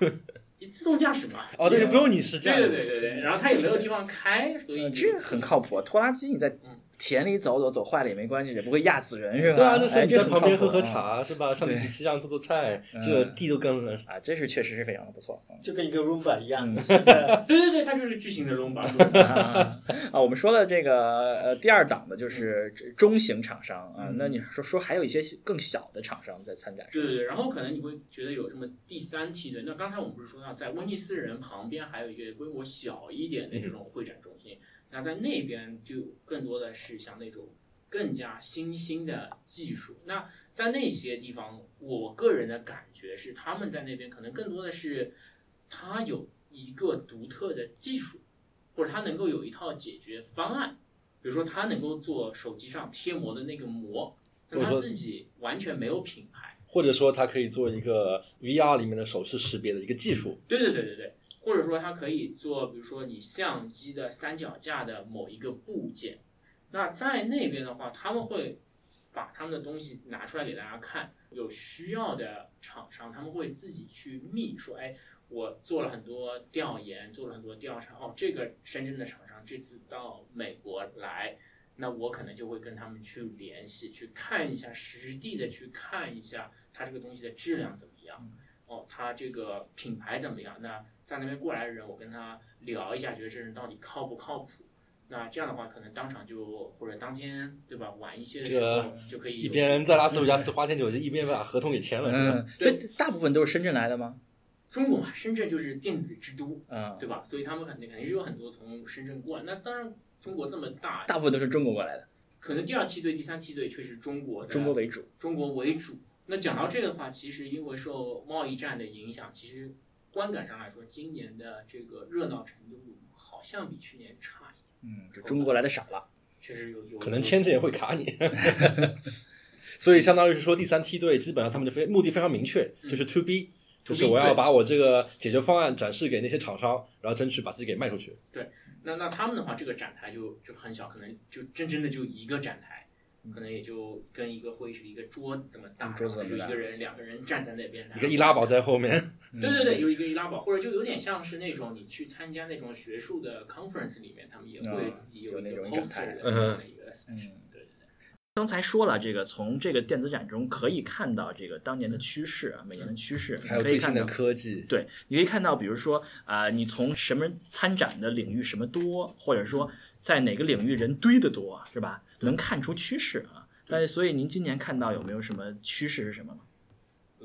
[SPEAKER 2] 你自动驾驶嘛。
[SPEAKER 1] 哦，对，
[SPEAKER 2] 也
[SPEAKER 1] 不用你试驾。
[SPEAKER 2] 对对对对对，然后它也没有地方开，所以
[SPEAKER 3] 这很靠谱。拖拉机你在
[SPEAKER 2] 嗯
[SPEAKER 3] 田里走走，走坏了也没关系，也不会压死人，是吧？
[SPEAKER 1] 对啊，就是
[SPEAKER 3] 哎
[SPEAKER 1] 你在旁边喝喝。茶是吧？上你
[SPEAKER 3] 对
[SPEAKER 1] 机器上做做菜，
[SPEAKER 3] 嗯
[SPEAKER 1] 这个地都跟了。
[SPEAKER 3] 啊，这是确实是非常的不错。嗯
[SPEAKER 4] 就跟一个 Roomba 一样，
[SPEAKER 2] 对对对，它就是巨型的 Roomba。
[SPEAKER 3] 啊，啊我们说了这个呃第二档的就是中型厂商啊，
[SPEAKER 2] 嗯
[SPEAKER 3] 那你说说还有一些更小的厂商在参展，
[SPEAKER 2] 对对对，然后可能你会觉得有什么第三梯队。那刚才我们不是说到在威尼斯人旁边还有一个规模小一点的这种会展中心，那在那边就更多的是像那种更加新兴的技术。那在那些地方，我个人的感觉是他们在那边可能更多的是他有一个独特的技术，或者他能够有一套解决方案。比如说，他能够做手机上贴膜的那个膜，但他自己完全没有品牌。
[SPEAKER 1] 或者说，他可以做一个 VR 里面的手势识别的一个技术。
[SPEAKER 2] 对对对对对，或者说它可以做，比如说你相机的三脚架的某一个部件。那在那边的话，他们会把他们的东西拿出来给大家看，有需要的厂商他们会自己去密说，哎，我做了很多调研，做了很多调查，哦，这个深圳的厂商这次到美国来。那我可能就会跟他们去联系，去看一下实地的去看一下它这个东西的质量怎么样，哦，他这个品牌怎么样？那在那边过来的人，我跟他聊一下，觉得这人到底靠不靠谱？那这样的话，可能当场就或者当天对吧，晚一些的时候就可以
[SPEAKER 1] 一边在拉斯维加斯花天酒地，一边把合同给签了。是吧
[SPEAKER 3] 嗯，所以大部分都是深圳来的吗？
[SPEAKER 2] 中国嘛，深圳就是电子之都，
[SPEAKER 3] 嗯，
[SPEAKER 2] 对吧？所以他们肯定肯定是有很多从深圳过来。那当然，中国这么大，
[SPEAKER 3] 大部分都是中国过来的，
[SPEAKER 2] 可能第二梯队、第三梯队却是中国的，
[SPEAKER 3] 中国为主。
[SPEAKER 2] 中国为主。那讲到这个的话，其实因为受贸易战的影响，其实观感上来说，今年的这个热闹程度好像比去年差一点。
[SPEAKER 3] 嗯，就中国来的少了。
[SPEAKER 2] 确实有有
[SPEAKER 1] 可能签证也会卡你。所以相当于是说，第三梯队基本上他们就非目的非常明确，就是 to B，就是我要把我这个解决方案展示给那些厂商，然后争取把自己给卖出去。
[SPEAKER 2] 对那那他们的话，这个展台就就很小，可能就真真的就一个展台，可能也就跟一个会议室一个桌子这么大，就一个人两个人站在那边，
[SPEAKER 1] 一个易拉宝在后面，
[SPEAKER 2] 对对对，有一个易拉宝，或者就有点像是那种你去参加那种学术的 conference 里面，他们也会自己有一个 poster 的这样的一个对。
[SPEAKER 3] 刚才说了，这个从这个电子展中可以看到这个当年的趋势啊，每年的趋势，
[SPEAKER 1] 还有最新的
[SPEAKER 3] 可以看到。
[SPEAKER 1] 科技。
[SPEAKER 3] 对，你可以看到，比如说啊、你从什么参展的领域什么多，或者说在哪个领域人堆的多，是吧？能看出趋势啊。但是，所以您今年看到有没有什么趋势是什么吗？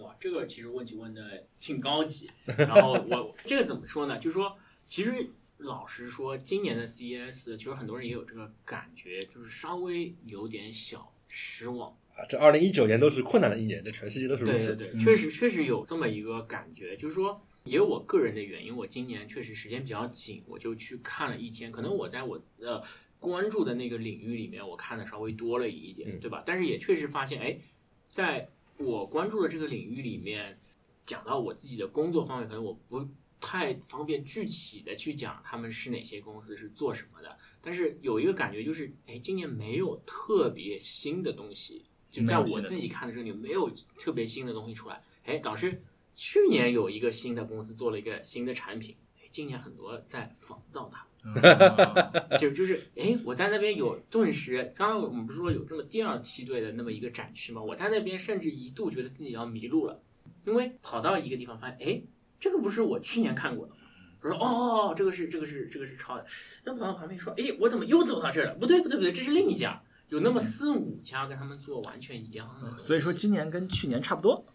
[SPEAKER 2] 哇，这个其实问题问的挺高级。然后我这个怎么说呢？就是说，其实老实说，今年的 CES，其实很多人也有这个感觉，就是稍微有点小失望。
[SPEAKER 1] 啊，这二零一九年都是困难的一年，这全世界都是如此。
[SPEAKER 2] 对对对，确实确实有这么一个感觉，就是说。也有我个人的原因，我今年确实时间比较紧，我就去看了一天。可能我在我呃关注的那个领域里面，我看的稍微多了一点，
[SPEAKER 1] 嗯
[SPEAKER 2] 对吧？但是也确实发现，哎，在我关注的这个领域里面，讲到我自己的工作方面，可能我不太方便具体的去讲他们是哪些公司是做什么的。但是有一个感觉就是，哎，今年没有特别新的东西，就在我自己看的时候，你没有特别新的东西出来。哎，导致去年有一个新的公司做了一个新的产品，哎，今年很多在仿造它。就就是，哎，我在那边有顿时，刚刚我们不是说有这么第二梯队的那么一个展区吗？我在那边甚至一度觉得自己要迷路了，因为跑到一个地方发现，哎，这个不是我去年看过的吗？我说哦，这个是这个是这个是抄的。那跑到旁边说，哎，我怎么又走到这儿了？不对不对不对，这是另一家，有那么四五家跟他们做完全一样的。
[SPEAKER 3] 所以说今年跟去年差不多。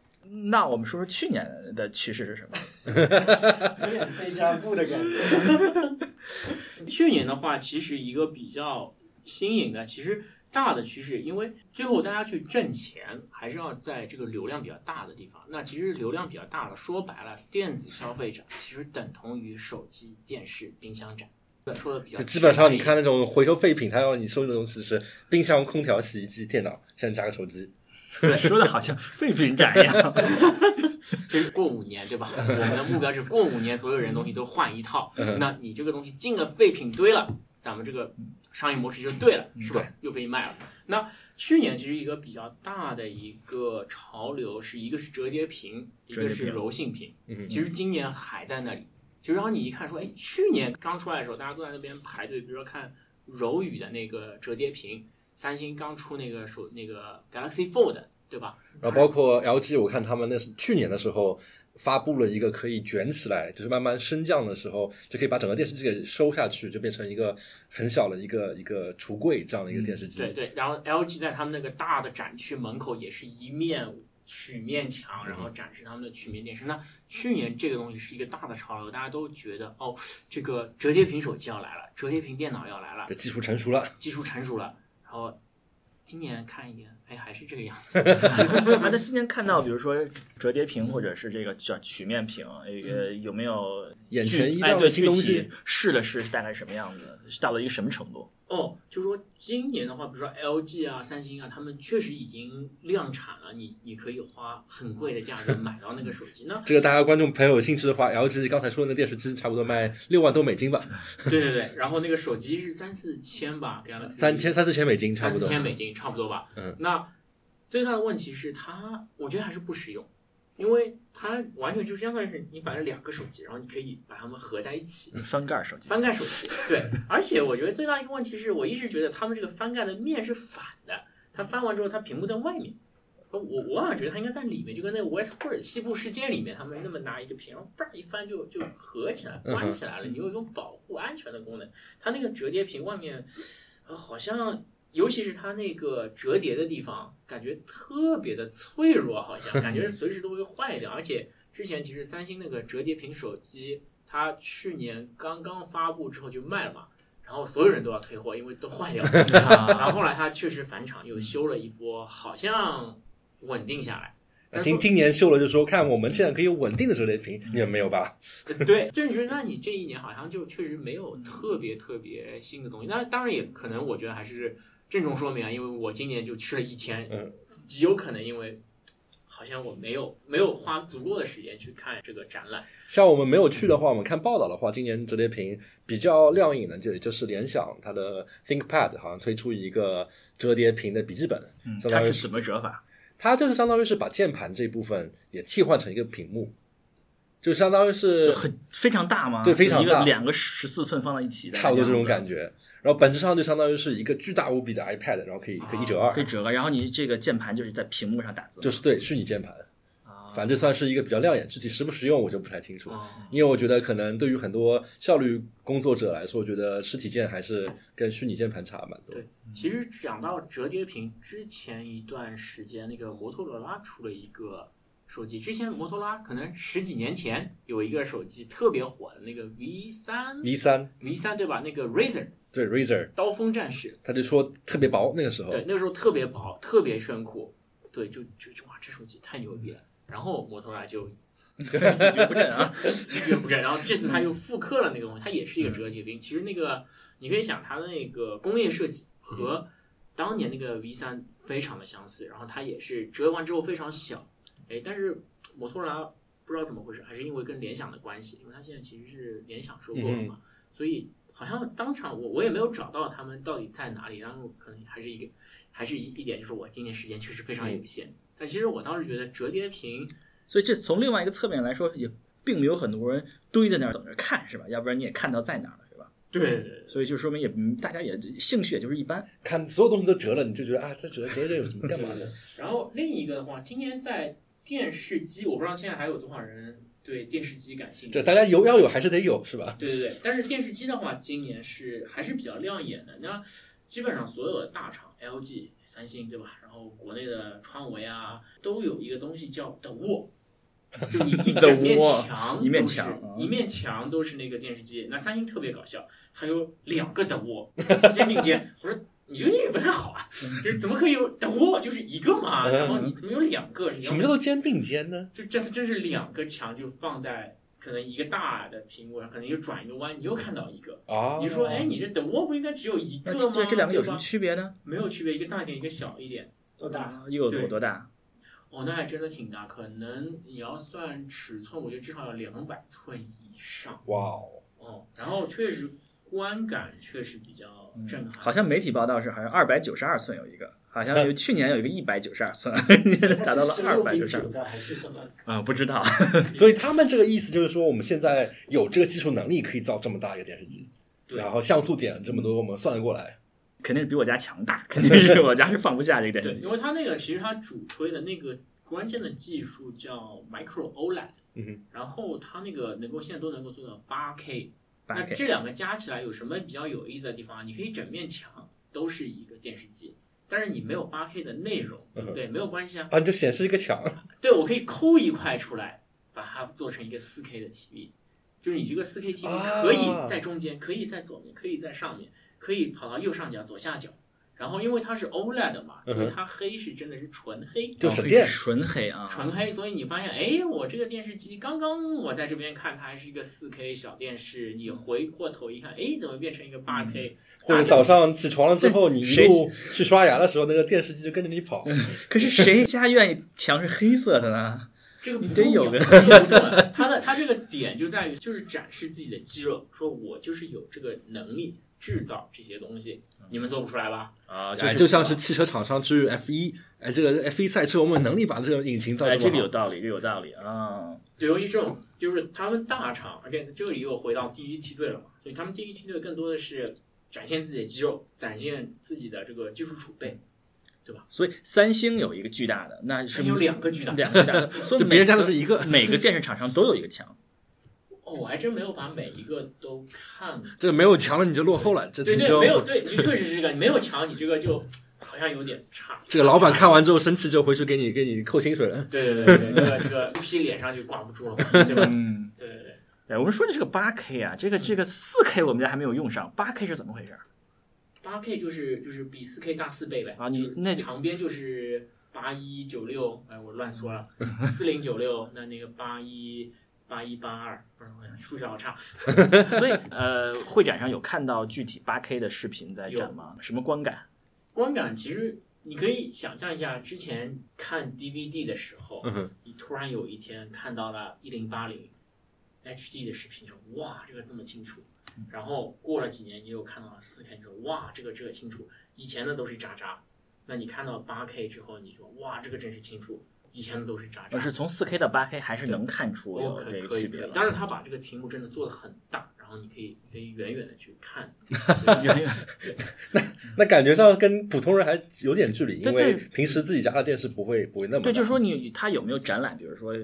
[SPEAKER 3] 那我们说说去年的趋势是什么？
[SPEAKER 4] 有点被加负的感觉。
[SPEAKER 2] 去年的话，其实一个比较新颖的，其实大的趋势，因为最后大家去挣钱，还是要在这个流量比较大的地方。那其实流量比较大的，说白了，电子消费展其实等同于手机、电视、冰箱展。说的比较
[SPEAKER 1] 就基本上你看那种回收废品，他要你收的东西是冰箱、空调、洗衣机、电脑，现在加个手机。
[SPEAKER 3] 对，说的好像废品展一样。
[SPEAKER 2] 就是过五年，对吧？我们的目标是过五年，所有人东西都换一套。那你这个东西进了废品堆了，咱们这个商业模式就对了，是吧？又可以卖了。那去年其实一个比较大的一个潮流是一个是折叠屏，一个是柔性屏。
[SPEAKER 1] 嗯，
[SPEAKER 2] 其实今年还在那里。就然后你一看说，哎，去年刚出来的时候，大家都在那边排队，比如说看柔宇的那个折叠屏，三星刚出那个手那个 Galaxy Fold。对吧？
[SPEAKER 1] 然后包括 LG，我看他们那是去年的时候发布了一个可以卷起来，就是慢慢升降的时候，就可以把整个电视机给收下去，就变成一个很小的一个一个橱柜这样的一个电视机。
[SPEAKER 2] 对对，然后 LG 在他们那个大的展区门口也是一面曲面墙，然后展示他们的曲面电视。那去年这个东西是一个大的潮流，大家都觉得哦，这个折叠屏手机要来了，折叠屏电脑要来了，
[SPEAKER 1] 这技术成熟了，
[SPEAKER 2] 技术成熟了，然后。今年看一眼，哎，还是这个样子。
[SPEAKER 3] 啊，那今年看到，比如说折叠屏或者是这个叫曲面屏，呃，有没有
[SPEAKER 1] 眼前一
[SPEAKER 3] 哎，对，
[SPEAKER 1] 亮的新东
[SPEAKER 3] 具
[SPEAKER 1] 西
[SPEAKER 3] 体？试了试，大概什么样子？到了一个什么程度？
[SPEAKER 2] 哦，就说今年的话，比如说 LG 啊、三星啊，他们确实已经量产了，你你可以花很贵的价格买到那个手机。那
[SPEAKER 1] 这个大家观众朋友有兴趣的话，LG 刚才说的那电视机差不多卖六万多美金吧，
[SPEAKER 2] 对对对，然后那个手机是三四千吧，Galaxy
[SPEAKER 1] 三千三四千美金差
[SPEAKER 2] 三四
[SPEAKER 1] 不多。
[SPEAKER 2] 千美金差不多吧。
[SPEAKER 1] 嗯，
[SPEAKER 2] 那最大的问题是它，我觉得还是不实用，因为它完全就相当于是你买了两个手机，然后你可以把它们合在一起。
[SPEAKER 3] 翻盖手机。
[SPEAKER 2] 翻盖手机，对，而且我觉得最大一个问题是我一直觉得他们这个翻盖的面是反的，它翻完之后，它屏幕在外面。我我好像觉得它应该在里面，就跟那个 Westworld 西部世界里面，他们那么拿一个屏，然后叭一翻就就合起来、关起来了。你有一种保护安全的功能。它那个折叠屏外面，呃，好像尤其是它那个折叠的地方，感觉特别的脆弱，好像 感觉随时都会坏掉，而且之前其实三星那个折叠屏手机，它去年刚刚发布之后就卖了嘛，然后所有人都要退货，因为都坏掉了。然后后来它确实返厂又修了一波，好像稳定下来。
[SPEAKER 1] 今今年修了就说，看我们现在可以有稳定的折叠屏，你们没有吧？
[SPEAKER 2] 对，就是你说，那你这一年好像就确实没有特别特别新的东西。那当然也可能，我觉得还是郑重说明啊，因为我今年就去了一天，
[SPEAKER 1] 嗯，
[SPEAKER 2] 极有可能因为好像我没有没有花足够的时间去看这个展览。
[SPEAKER 1] 像我们没有去的话，我们看报道的话，今年折叠屏比较亮眼的，就就是联想它的 ThinkPad 好像推出一个折叠屏的笔记本，
[SPEAKER 3] 嗯，它是怎么折法？
[SPEAKER 1] 它就是相当于是把键盘这部分也替换成一个屏幕，就相当于是
[SPEAKER 3] 就很非常大吗？
[SPEAKER 1] 对非常大
[SPEAKER 3] 就一个两个十四寸放在一起的，
[SPEAKER 1] 差不多这种感
[SPEAKER 3] 觉。
[SPEAKER 1] 觉。然后本质上就相当于是一个巨大无比的 iPad，然后可以可以一折二
[SPEAKER 3] 可以，折了，然后你这个键盘就是在屏幕上打字，
[SPEAKER 1] 就是对虚拟键盘，
[SPEAKER 3] 啊
[SPEAKER 1] 反正这算是一个比较亮眼。具体实不实用我就不太清楚，
[SPEAKER 2] 哦
[SPEAKER 1] 因为我觉得可能对于很多效率工作者来说，我觉得实体键还是跟虚拟键盘差蛮多。
[SPEAKER 2] 对，其实讲到折叠屏，之前一段时间那个摩托罗拉出了一个手机，之前摩托罗拉可能十几年前有一个手机特别火的那个 V 三
[SPEAKER 1] V 三
[SPEAKER 2] V 三对吧？那个 Razer
[SPEAKER 1] 对 Razer，
[SPEAKER 2] 刀锋战士，
[SPEAKER 1] 他就说特别薄，那个时候。
[SPEAKER 2] 对，那个时候特别薄，特别炫酷，对，就就就哇，这手机太牛逼了。然后摩托罗拉就
[SPEAKER 3] 一蹶不振啊。
[SPEAKER 2] 一蹶不振，然后这次他又复刻了那个东西，它也是一个折叠屏。其实那个你可以想，它的那个工业设计和当年那个 V 三非常的相似，然后它也是折完之后非常小，哎，但是摩托罗拉不知道怎么回事，还是因为跟联想的关系，因为它现在其实是联想收购了嘛，所以好像当场我我也没有找到他们到底在哪里，然后可能还是一个还是一一点就是我今年时间确实非常有限，但其实我当时觉得折叠屏。
[SPEAKER 3] 所以这从另外一个侧面来说，也并没有很多人堆在那儿等着看，是吧？要不然你也看到在哪儿了，是吧？
[SPEAKER 2] 对对对，
[SPEAKER 3] 所以就说明也嗯大家也兴趣也就是一般。
[SPEAKER 1] 看所有东西都折了，你就觉得啊，这折折这有什么干嘛的？
[SPEAKER 2] 然后另一个的话，今年在电视机，我不知道现在还有多少人对电视机感兴趣。
[SPEAKER 1] 这大家有要有还是得有是吧？
[SPEAKER 2] 对对对，但是电视机的话，今年是还是比较亮眼的。那基本上所有的大厂，LG、三星，对吧？然后国内的创维啊，都有一个东西叫的沃，就你一 整面墙
[SPEAKER 3] 一面墙啊
[SPEAKER 2] 一面墙都是那个电视机。那三星特别搞笑，它有两个的沃，肩并肩。我说你这个英语不太好啊，就是怎么可以有的沃就是一个嘛？然后你怎么有两个？你要
[SPEAKER 1] 什么叫做肩并肩呢？
[SPEAKER 2] 就真真是两个墙就放在可能一个大的屏幕上，可能又转一个弯，你又看到一个。
[SPEAKER 1] 哦，
[SPEAKER 2] 你说，哎，你这等窝不应该只有一个吗？
[SPEAKER 3] 那这这两个有什么区别呢？
[SPEAKER 2] 没有区别，一个大一点，一个小一点。
[SPEAKER 4] 多大？
[SPEAKER 3] 啊一个有
[SPEAKER 2] 对
[SPEAKER 3] 有多大？
[SPEAKER 2] 哦，那还真的挺大，可能你要算尺寸，我觉得至少要两百寸以上。
[SPEAKER 1] 哇哦，
[SPEAKER 2] 哦，然后确实观感确实比较震撼。
[SPEAKER 3] 好像媒体报道是好像二百九十二寸有一个，好像有 去年有一个一百九十二寸，达到了二百九十二寸。
[SPEAKER 4] 的还是什么？
[SPEAKER 3] 啊，不知道。
[SPEAKER 1] 所以他们这个意思就是说，我们现在有这个技术能力可以造这么大一个电视机，
[SPEAKER 2] 对
[SPEAKER 1] 然后像素点这么多，我们算得过来。
[SPEAKER 3] 肯定是比我家强大，肯定是我家是放不下这个电，视机。
[SPEAKER 2] 因为它那个其实它主推的那个关键的技术叫 Micro OLED，
[SPEAKER 1] 嗯，
[SPEAKER 2] 然后它那个能够现在都能够做到八 K，
[SPEAKER 3] 八
[SPEAKER 2] 那这两个加起来有什么比较有意思的地方啊？你可以整面墙都是一个电视机，但是你没有八 K 的内容，对不对？没有关系啊。
[SPEAKER 1] 啊，就显示一个墙，
[SPEAKER 2] 对，我可以抠一块出来，把它做成一个四 K 的 TV，就是你这个四 K TV
[SPEAKER 1] 啊
[SPEAKER 2] 可以在中间，可以在左面，可以在上面，可以跑到右上角、左下角。然后因为它是 OLED 嘛，所以它黑是真的是纯黑。
[SPEAKER 1] 就省电
[SPEAKER 3] 哦纯黑啊，
[SPEAKER 2] 纯黑，所以你发现，哎，我这个电视机刚刚我在这边看，它还是一个四 K 小电视，你回过头一看，哎，怎么变成一个八 K？
[SPEAKER 1] 或者早上起床了之后，你一路去刷牙的时候，那个电视机就跟着你跑。
[SPEAKER 3] 可是谁家愿意墙是黑色的呢？
[SPEAKER 2] 这个不
[SPEAKER 3] 得
[SPEAKER 2] 重要，
[SPEAKER 3] 有个
[SPEAKER 2] 这个不重要。它的它这个点就在于，就是展示自己的肌肉，说我就是有这个能力制造这些东西，你们做不出来吧？
[SPEAKER 3] 啊，
[SPEAKER 1] 哎，就像是汽车厂商去 F 一，哎，这个 F 一赛车我们有能力把这个引擎造
[SPEAKER 3] 哎，这
[SPEAKER 1] 这么好。
[SPEAKER 3] 个有道理，这个有道理啊。
[SPEAKER 2] 对，尤其这种就是他们大厂，而且这里又回到第一梯队了嘛，所以他们第一梯队更多的是展现自己的肌肉，展现自己的这个技术储备。
[SPEAKER 3] 对吧所以三星有一个巨大的，那是
[SPEAKER 2] 它有两个巨大
[SPEAKER 3] 两个巨大的，所以
[SPEAKER 1] 就别人家都是一个，
[SPEAKER 3] 每个电视厂商都有一个墙。
[SPEAKER 2] 哦，我还真没有把每一个都看过。
[SPEAKER 1] 这个没有墙了你就落后了，这次
[SPEAKER 2] 对对，没有对，你确实是这个，你没有墙，你这个就好像有点差。
[SPEAKER 1] 这个老板看完之后生气，就回去给你给你扣薪水了。
[SPEAKER 2] 对对对对，这个这个一批脸上就挂不住了，对吧？
[SPEAKER 3] 嗯，
[SPEAKER 2] 对对对，
[SPEAKER 3] 哎，我们说的这个八 K 啊，这个这个四 K 我们家还没有用上，八 K 是怎么回事？
[SPEAKER 2] 八 K 就是就是比四 K 大四倍呗。
[SPEAKER 3] 啊你那
[SPEAKER 2] 长边就是八一九六，哎，我乱说了，四零九六，那那个八一八一八二，不是，我数学好差。
[SPEAKER 3] 所以呃，会展上有看到具体八 K 的视频在展吗？什么观感？
[SPEAKER 2] 观感其实你可以想象一下，之前看 DVD 的时候，
[SPEAKER 1] 嗯
[SPEAKER 2] 你突然有一天看到了一零八零 HD 的视频，说哇，这个这么清楚。然后过了几年，你又看到了四 K，你说哇，这个这个清楚。以前的都是渣渣，那你看到八 K 之后，你说哇，这个真是清楚。以前的都是渣渣。
[SPEAKER 3] 而是从四 K 到八 K 还是能看出
[SPEAKER 2] 哦，
[SPEAKER 3] 有这个区别了。
[SPEAKER 2] 可以可以。当然，他把这个屏幕真的做的很大，然后你可以你可以远远的去看。
[SPEAKER 3] 远远
[SPEAKER 1] 那那感觉上跟普通人还有点距离，因为平时自己家的电视不会不会那么大
[SPEAKER 3] 对，就是说你它有没有展览？比如说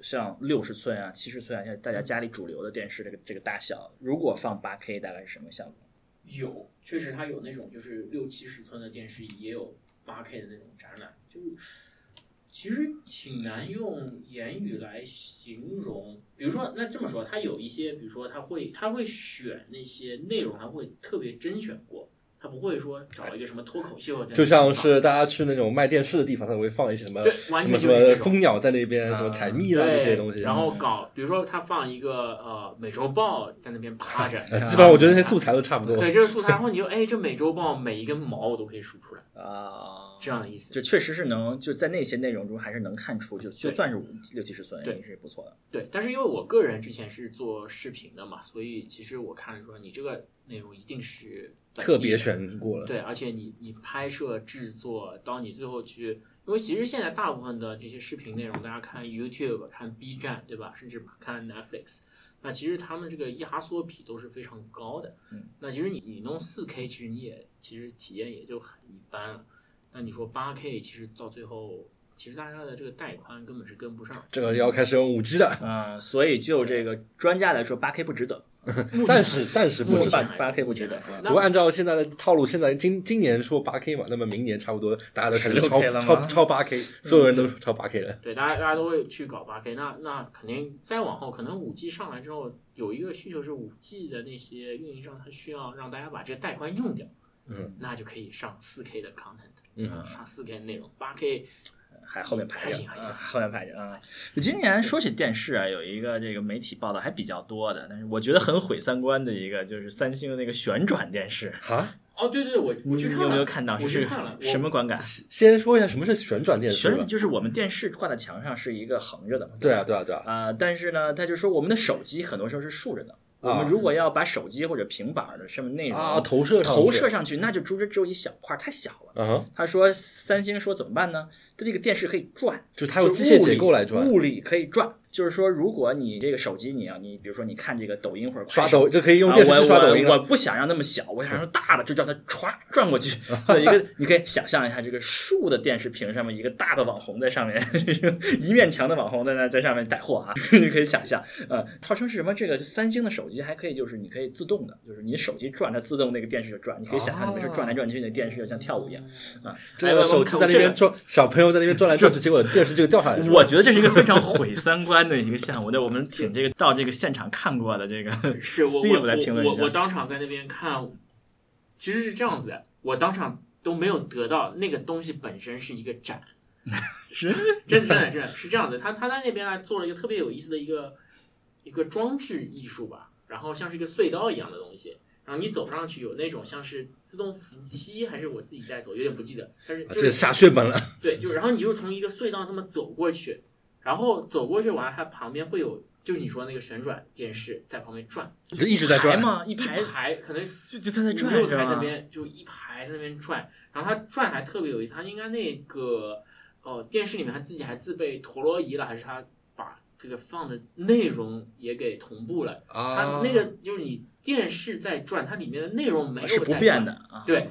[SPEAKER 3] 像六十寸啊、七十寸啊，像大家家里主流的电视这个这个大小，如果放八 K 大概是什么效果？
[SPEAKER 2] 有，确实它有那种就是六七十寸的电视，也有八 K 的那种展览，就其实挺难用言语来形容。比如说，那这么说，他有一些，比如说，他会他会选那些内容，他会特别甄选过，它不会说找一个什么脱口秀在
[SPEAKER 1] 就像是大家去那种卖电视的地方，他会放一些什么
[SPEAKER 2] 对，完
[SPEAKER 1] 什么什么。蜂鸟在那边，
[SPEAKER 3] 啊
[SPEAKER 1] 什么采蜜
[SPEAKER 2] 啊
[SPEAKER 1] 这些东西。
[SPEAKER 2] 然后搞，比如说他放一个呃美洲豹在那边趴着，
[SPEAKER 1] 呃基本上我觉得那些素材都差不多。
[SPEAKER 2] 对，这是素材，然后你就哎，这美洲豹每一根毛我都可以数出来，
[SPEAKER 3] 啊，
[SPEAKER 2] 这样的意思。
[SPEAKER 3] 就确实是能就在那些内容中还是能看出，就就算是五六七十岁
[SPEAKER 2] 对
[SPEAKER 3] 也是不错的。
[SPEAKER 2] 对，但是因为我个人之前是做视频的嘛，所以其实我看说你这个内容一定是
[SPEAKER 1] 特别
[SPEAKER 2] 的
[SPEAKER 1] 选过了，
[SPEAKER 2] 对，而且你你拍摄制作，当你最后去，因为其实现在大部分的这些视频内容，大家看 YouTube、看 B 站，对吧？甚至看 Netflix，那其实他们这个压缩比都是非常高的。
[SPEAKER 3] 嗯，
[SPEAKER 2] 那其实你你弄 4K，其实你也其实体验也就很一般了。那你说 8K，其实到最后，其实大家的这个带宽根本是跟不上。
[SPEAKER 1] 这个要开始用五 G 的，
[SPEAKER 3] 嗯，所以就这个专家来说，八 K 不值得，
[SPEAKER 1] 暂时暂时不
[SPEAKER 3] 目
[SPEAKER 1] 知道。
[SPEAKER 3] 前八八 K 不值得。
[SPEAKER 2] 那
[SPEAKER 1] 不过按照现在的套路，现在今今年说八 K 嘛，那么明年差不多大家都开始
[SPEAKER 3] 16K
[SPEAKER 1] 超超超八 K，所有人都超八 K 了。
[SPEAKER 2] 对，大家大家都会去搞八 K，那那肯定再往后，可能五 G 上来之后，有一个需求是五 G 的那些运营商，他需要让大家把这个带宽用掉，
[SPEAKER 1] 嗯，
[SPEAKER 2] 那就可以上四 K 的 content，
[SPEAKER 1] 嗯
[SPEAKER 2] 啊上四 K 的内容，八 K
[SPEAKER 3] 还后面排着后面排着啊。今年说起电视啊，有一个这个媒体报道还比较多的，但是我觉得很毁三观的一个，就是三星的那个旋转电视。
[SPEAKER 1] 啊，
[SPEAKER 2] 哦，对对对，我我
[SPEAKER 3] 你
[SPEAKER 2] 去看了，
[SPEAKER 3] 有没有看到？
[SPEAKER 2] 我
[SPEAKER 3] 是
[SPEAKER 2] 去看了，
[SPEAKER 3] 什么观感？
[SPEAKER 1] 先说一下什么是旋转电视
[SPEAKER 3] 旋转。就是我们电视挂在墙上是一个横着的嘛。
[SPEAKER 1] 对啊，对啊，对啊。
[SPEAKER 3] 啊、但是呢，他就说我们的手机很多时候是竖着的。我
[SPEAKER 1] 啊
[SPEAKER 3] 们如果要把手机或者平板的什么内容
[SPEAKER 1] 啊，投射上去
[SPEAKER 3] 投射上去，那就只只有一小块，太小了。他说三星说怎么办呢？它这个电视可以转，
[SPEAKER 1] 就它有机械结构来转，
[SPEAKER 3] 物理可以转。就是说，如果你这个手机，你啊，你比如说你看这个抖音或者
[SPEAKER 1] 刷
[SPEAKER 3] 快手
[SPEAKER 1] 抖就可以用
[SPEAKER 3] 啊
[SPEAKER 1] 电视机刷抖
[SPEAKER 3] 我我我。不想让那么小，我想让大的，就叫它歘转过去。做一个，你可以想象一下，这个竖的电视屏上面一个大的网红在上面，一面墙的网红在那在上面带货啊，你可以想象。呃，号称是什么？这个三星的手机还可以，就是你可以自动的，就是你手机转，它自动那个电视就转。你可以想象，你没事转来转去，那电视就像跳舞一样啊。
[SPEAKER 1] 这个手机在那边转，小朋友在那边转来转去，结果电视就掉下来了。
[SPEAKER 3] 我觉得这是一个非常毁三观的一个项目。那，我们请这个到这个现场看过的这个
[SPEAKER 2] 是我
[SPEAKER 3] Steve
[SPEAKER 2] 我
[SPEAKER 3] 来评论一下
[SPEAKER 2] 我我我当场在那边看，其实是这样子的，我当场都没有得到那个东西本身是一个展，
[SPEAKER 3] 是
[SPEAKER 2] 真真的真的是这样子，他他在那边还做了一个特别有意思的一个一个装置艺术吧，然后像是一个隧道一样的东西。然后你走上去有那种像是自动扶梯，还是我自己在走，有点不记得。但是就是
[SPEAKER 1] 啊这个下血本了。
[SPEAKER 2] 对，就然后你就从一个隧道这么走过去，然后走过去完，它旁边会有就是你说那个旋转电视在旁边转，
[SPEAKER 1] 就一直在转。
[SPEAKER 3] 一
[SPEAKER 2] 一
[SPEAKER 3] 排
[SPEAKER 2] 排可能
[SPEAKER 3] 就就在那
[SPEAKER 2] 五
[SPEAKER 3] 转
[SPEAKER 2] 六台那？边就一排在那边转，然后它转还特别有意思，它应该那个呃电视里面它自己还自备陀螺仪了，还是它把这个放的内容也给同步了？它
[SPEAKER 1] 啊，
[SPEAKER 2] 那个就是你电视在转，它里面的内容没有
[SPEAKER 3] 是不
[SPEAKER 2] 在转
[SPEAKER 3] 变的。啊。
[SPEAKER 2] 对，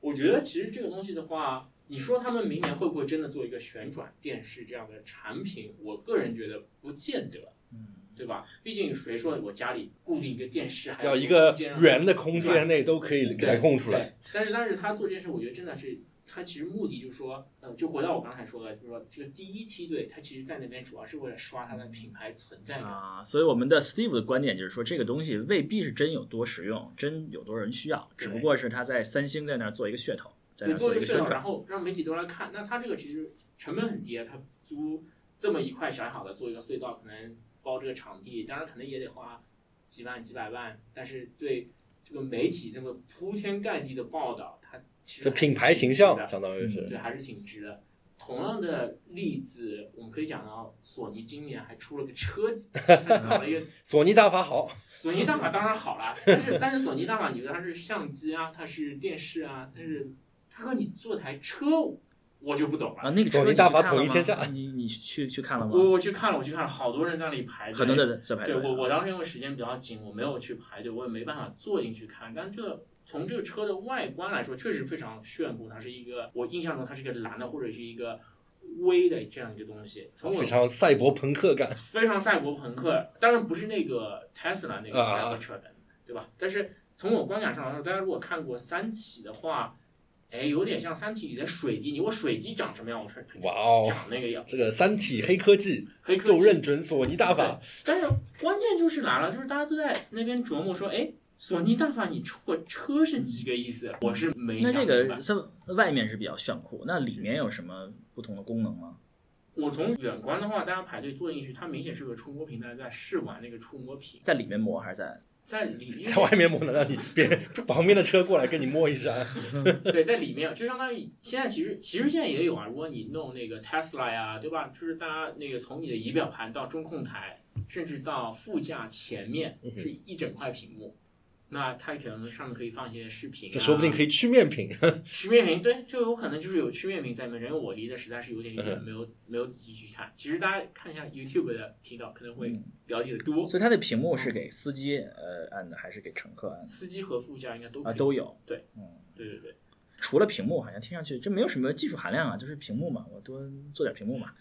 [SPEAKER 2] 我觉得其实这个东西的话，你说他们明年会不会真的做一个旋转电视这样的产品？我个人觉得不见得，
[SPEAKER 3] 嗯，
[SPEAKER 2] 对吧？毕竟谁说我家里固定一个电视还有
[SPEAKER 1] 要一个圆的空间内都可以给它空出来。
[SPEAKER 2] 但是但是他做这件事，我觉得真的是它其实目的就是说，呃，就回到我刚才说的，就是说这个第一梯队，它其实在那边主要是为了刷它的品牌存在感。
[SPEAKER 3] 啊，所以我们的 Steve 的观点就是说，这个东西未必是真有多实用，真有多少人需要，只不过是他在三星在那儿做一个噱头，在那
[SPEAKER 2] 对，做一个
[SPEAKER 3] 宣传
[SPEAKER 2] 然。后让媒体都来看。那它这个其实成本很低啊，它租这么一块小小的做一个隧道，可能包这个场地，当然可能也得花几万几百万，但是对这个媒体这么铺天盖地的报道，它其实
[SPEAKER 1] 这品牌形象相当于是
[SPEAKER 2] 对还是挺值的。同样的例子，我们可以讲到索尼今年还出了个车子，搞了一个
[SPEAKER 1] 索尼大法好，
[SPEAKER 2] 索尼大法当然好了，但是但是索尼大法，你觉得它是相机啊，它是电视啊，但是它和你做台车，我就不懂
[SPEAKER 3] 啊，
[SPEAKER 2] 了。
[SPEAKER 3] 那个
[SPEAKER 1] 索尼大法统一天下
[SPEAKER 3] 吗你你去去看了吗？
[SPEAKER 2] 我我去看了，我去看了，好多人在那里排队，
[SPEAKER 3] 很多的在排队
[SPEAKER 2] 对我我当时因为时间比较紧，我没有去排队，我也没办法坐进去看。但这个从这个车的外观来说，确实非常炫酷。它是一个我印象中它是一个蓝的或者是一个灰的这样一个东西，从我
[SPEAKER 1] 非常赛博朋克感。
[SPEAKER 2] 非常赛博朋克，当然不是那个 Tesla 那个
[SPEAKER 1] 啊
[SPEAKER 2] Cybertruck，、对吧？但是从我观感上来说，大家如果看过《三体》的话，哎，有点像《三体》里的水滴。你我水滴长什么样，我说
[SPEAKER 1] 哇哦，
[SPEAKER 2] 长那个样。
[SPEAKER 1] 这个三体黑科技
[SPEAKER 2] 黑科技
[SPEAKER 1] 就认准索尼大法，
[SPEAKER 2] 但是关键就是来了，就是大家都在那边琢磨说，哎，索尼大法你出个车是几个意思？我是没
[SPEAKER 3] 那
[SPEAKER 2] 想明白
[SPEAKER 3] 这个。它外面是比较炫酷，那里面有什么不同的功能吗？
[SPEAKER 2] 我从远观的话，大家排队坐进去，它明显是个触摸屏，大家在试玩那个触摸屏，
[SPEAKER 3] 在里面摸还是在？
[SPEAKER 2] 在里面
[SPEAKER 1] 在外面摸呢，让你别 旁边的车过来跟你摸一下。
[SPEAKER 2] 对，在里面就相当于现在其实其实现在也有啊，如果你弄那个 Tesla 呀，对吧？就是大家那个从你的仪表盘到中控台，甚至到副驾前面是一整块屏幕，那它可能上面可以放一些视频、啊，
[SPEAKER 1] 这说不定可以曲面屏。
[SPEAKER 2] 曲面屏，对，就有可能就是有曲面屏在里面。因为我离得实在是有点远，
[SPEAKER 1] 嗯
[SPEAKER 2] 没有没有仔细去看。其实大家看一下 YouTube 的频道，可能会
[SPEAKER 3] 嗯
[SPEAKER 2] 了解的多。
[SPEAKER 3] 所以它的屏幕是给司机呃按的，还是给乘客按？
[SPEAKER 2] 司机和副驾应该都
[SPEAKER 3] 啊，
[SPEAKER 2] 以。
[SPEAKER 3] 都有。
[SPEAKER 2] 对，
[SPEAKER 3] 嗯，
[SPEAKER 2] 对对对。
[SPEAKER 3] 除了屏幕，好像听上去这没有什么技术含量啊，就是屏幕嘛，我多做点屏幕嘛。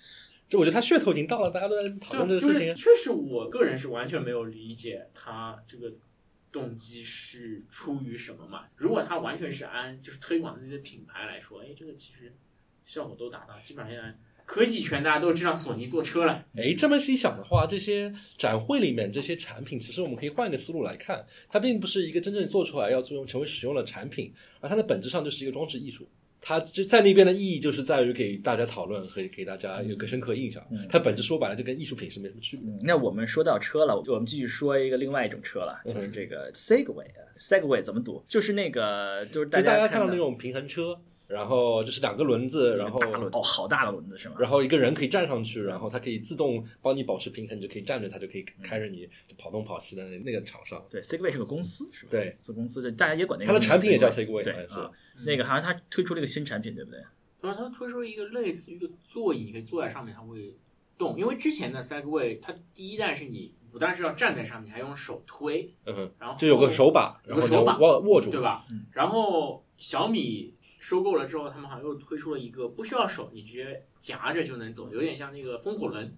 [SPEAKER 1] 这我觉得它噱头已经到了，大家都在讨论这，个事情。
[SPEAKER 2] 就是确实，我个人是完全没有理解它这个动机是出于什么嘛。如果他完全是按就是推广自己的品牌来说，哎，这个其实效果都达到，基本上现在科技圈大家都知道索尼坐车了。
[SPEAKER 1] 哎，这么细想的话，这些展会里面这些产品，其实我们可以换一个思路来看，它并不是一个真正做出来要作用成为使用的产品，而它的本质上就是一个装置艺术。它就在那边的意义就是在于给大家讨论和给大家有个深刻印象。
[SPEAKER 3] 嗯
[SPEAKER 1] 它本质说白了就跟艺术品是没什么区别。
[SPEAKER 3] 嗯，那我们说到车了，我们继续说一个另外一种车了，就是这个 Segway。Segway 怎么读？就是那个，就是
[SPEAKER 1] 大家看
[SPEAKER 3] 看
[SPEAKER 1] 到那种平衡车，然后就是两个轮子，然后
[SPEAKER 3] 哦，好大的轮子是吗？
[SPEAKER 1] 然后一个人可以站上去，然后它可以自动帮你保持平衡，你就可以站着，它就可以开着你跑东跑西的那那个场上。
[SPEAKER 3] 对，Segway 是个公司是吧？
[SPEAKER 1] 对，
[SPEAKER 3] 子公司，就大家也管那个
[SPEAKER 1] 它的产品也叫 Segway，Segway，
[SPEAKER 3] 对
[SPEAKER 1] 是
[SPEAKER 3] 啊，那个好像它推出了一个新产品，对不对？
[SPEAKER 2] 然后它推出一个类似于一个座椅，你可以坐在上面，它会动。因为之前的 Segway 它第一代是你不但是要站在上面，你还用手推，
[SPEAKER 1] 嗯哼，
[SPEAKER 2] 然后
[SPEAKER 1] 就有个手把，然后
[SPEAKER 2] 手把
[SPEAKER 1] 握握住，
[SPEAKER 2] 对？吧？
[SPEAKER 3] 嗯
[SPEAKER 2] 然后小米收购了之后，他们好像又推出了一个不需要手，你直接夹着就能走，有点像那个风火轮，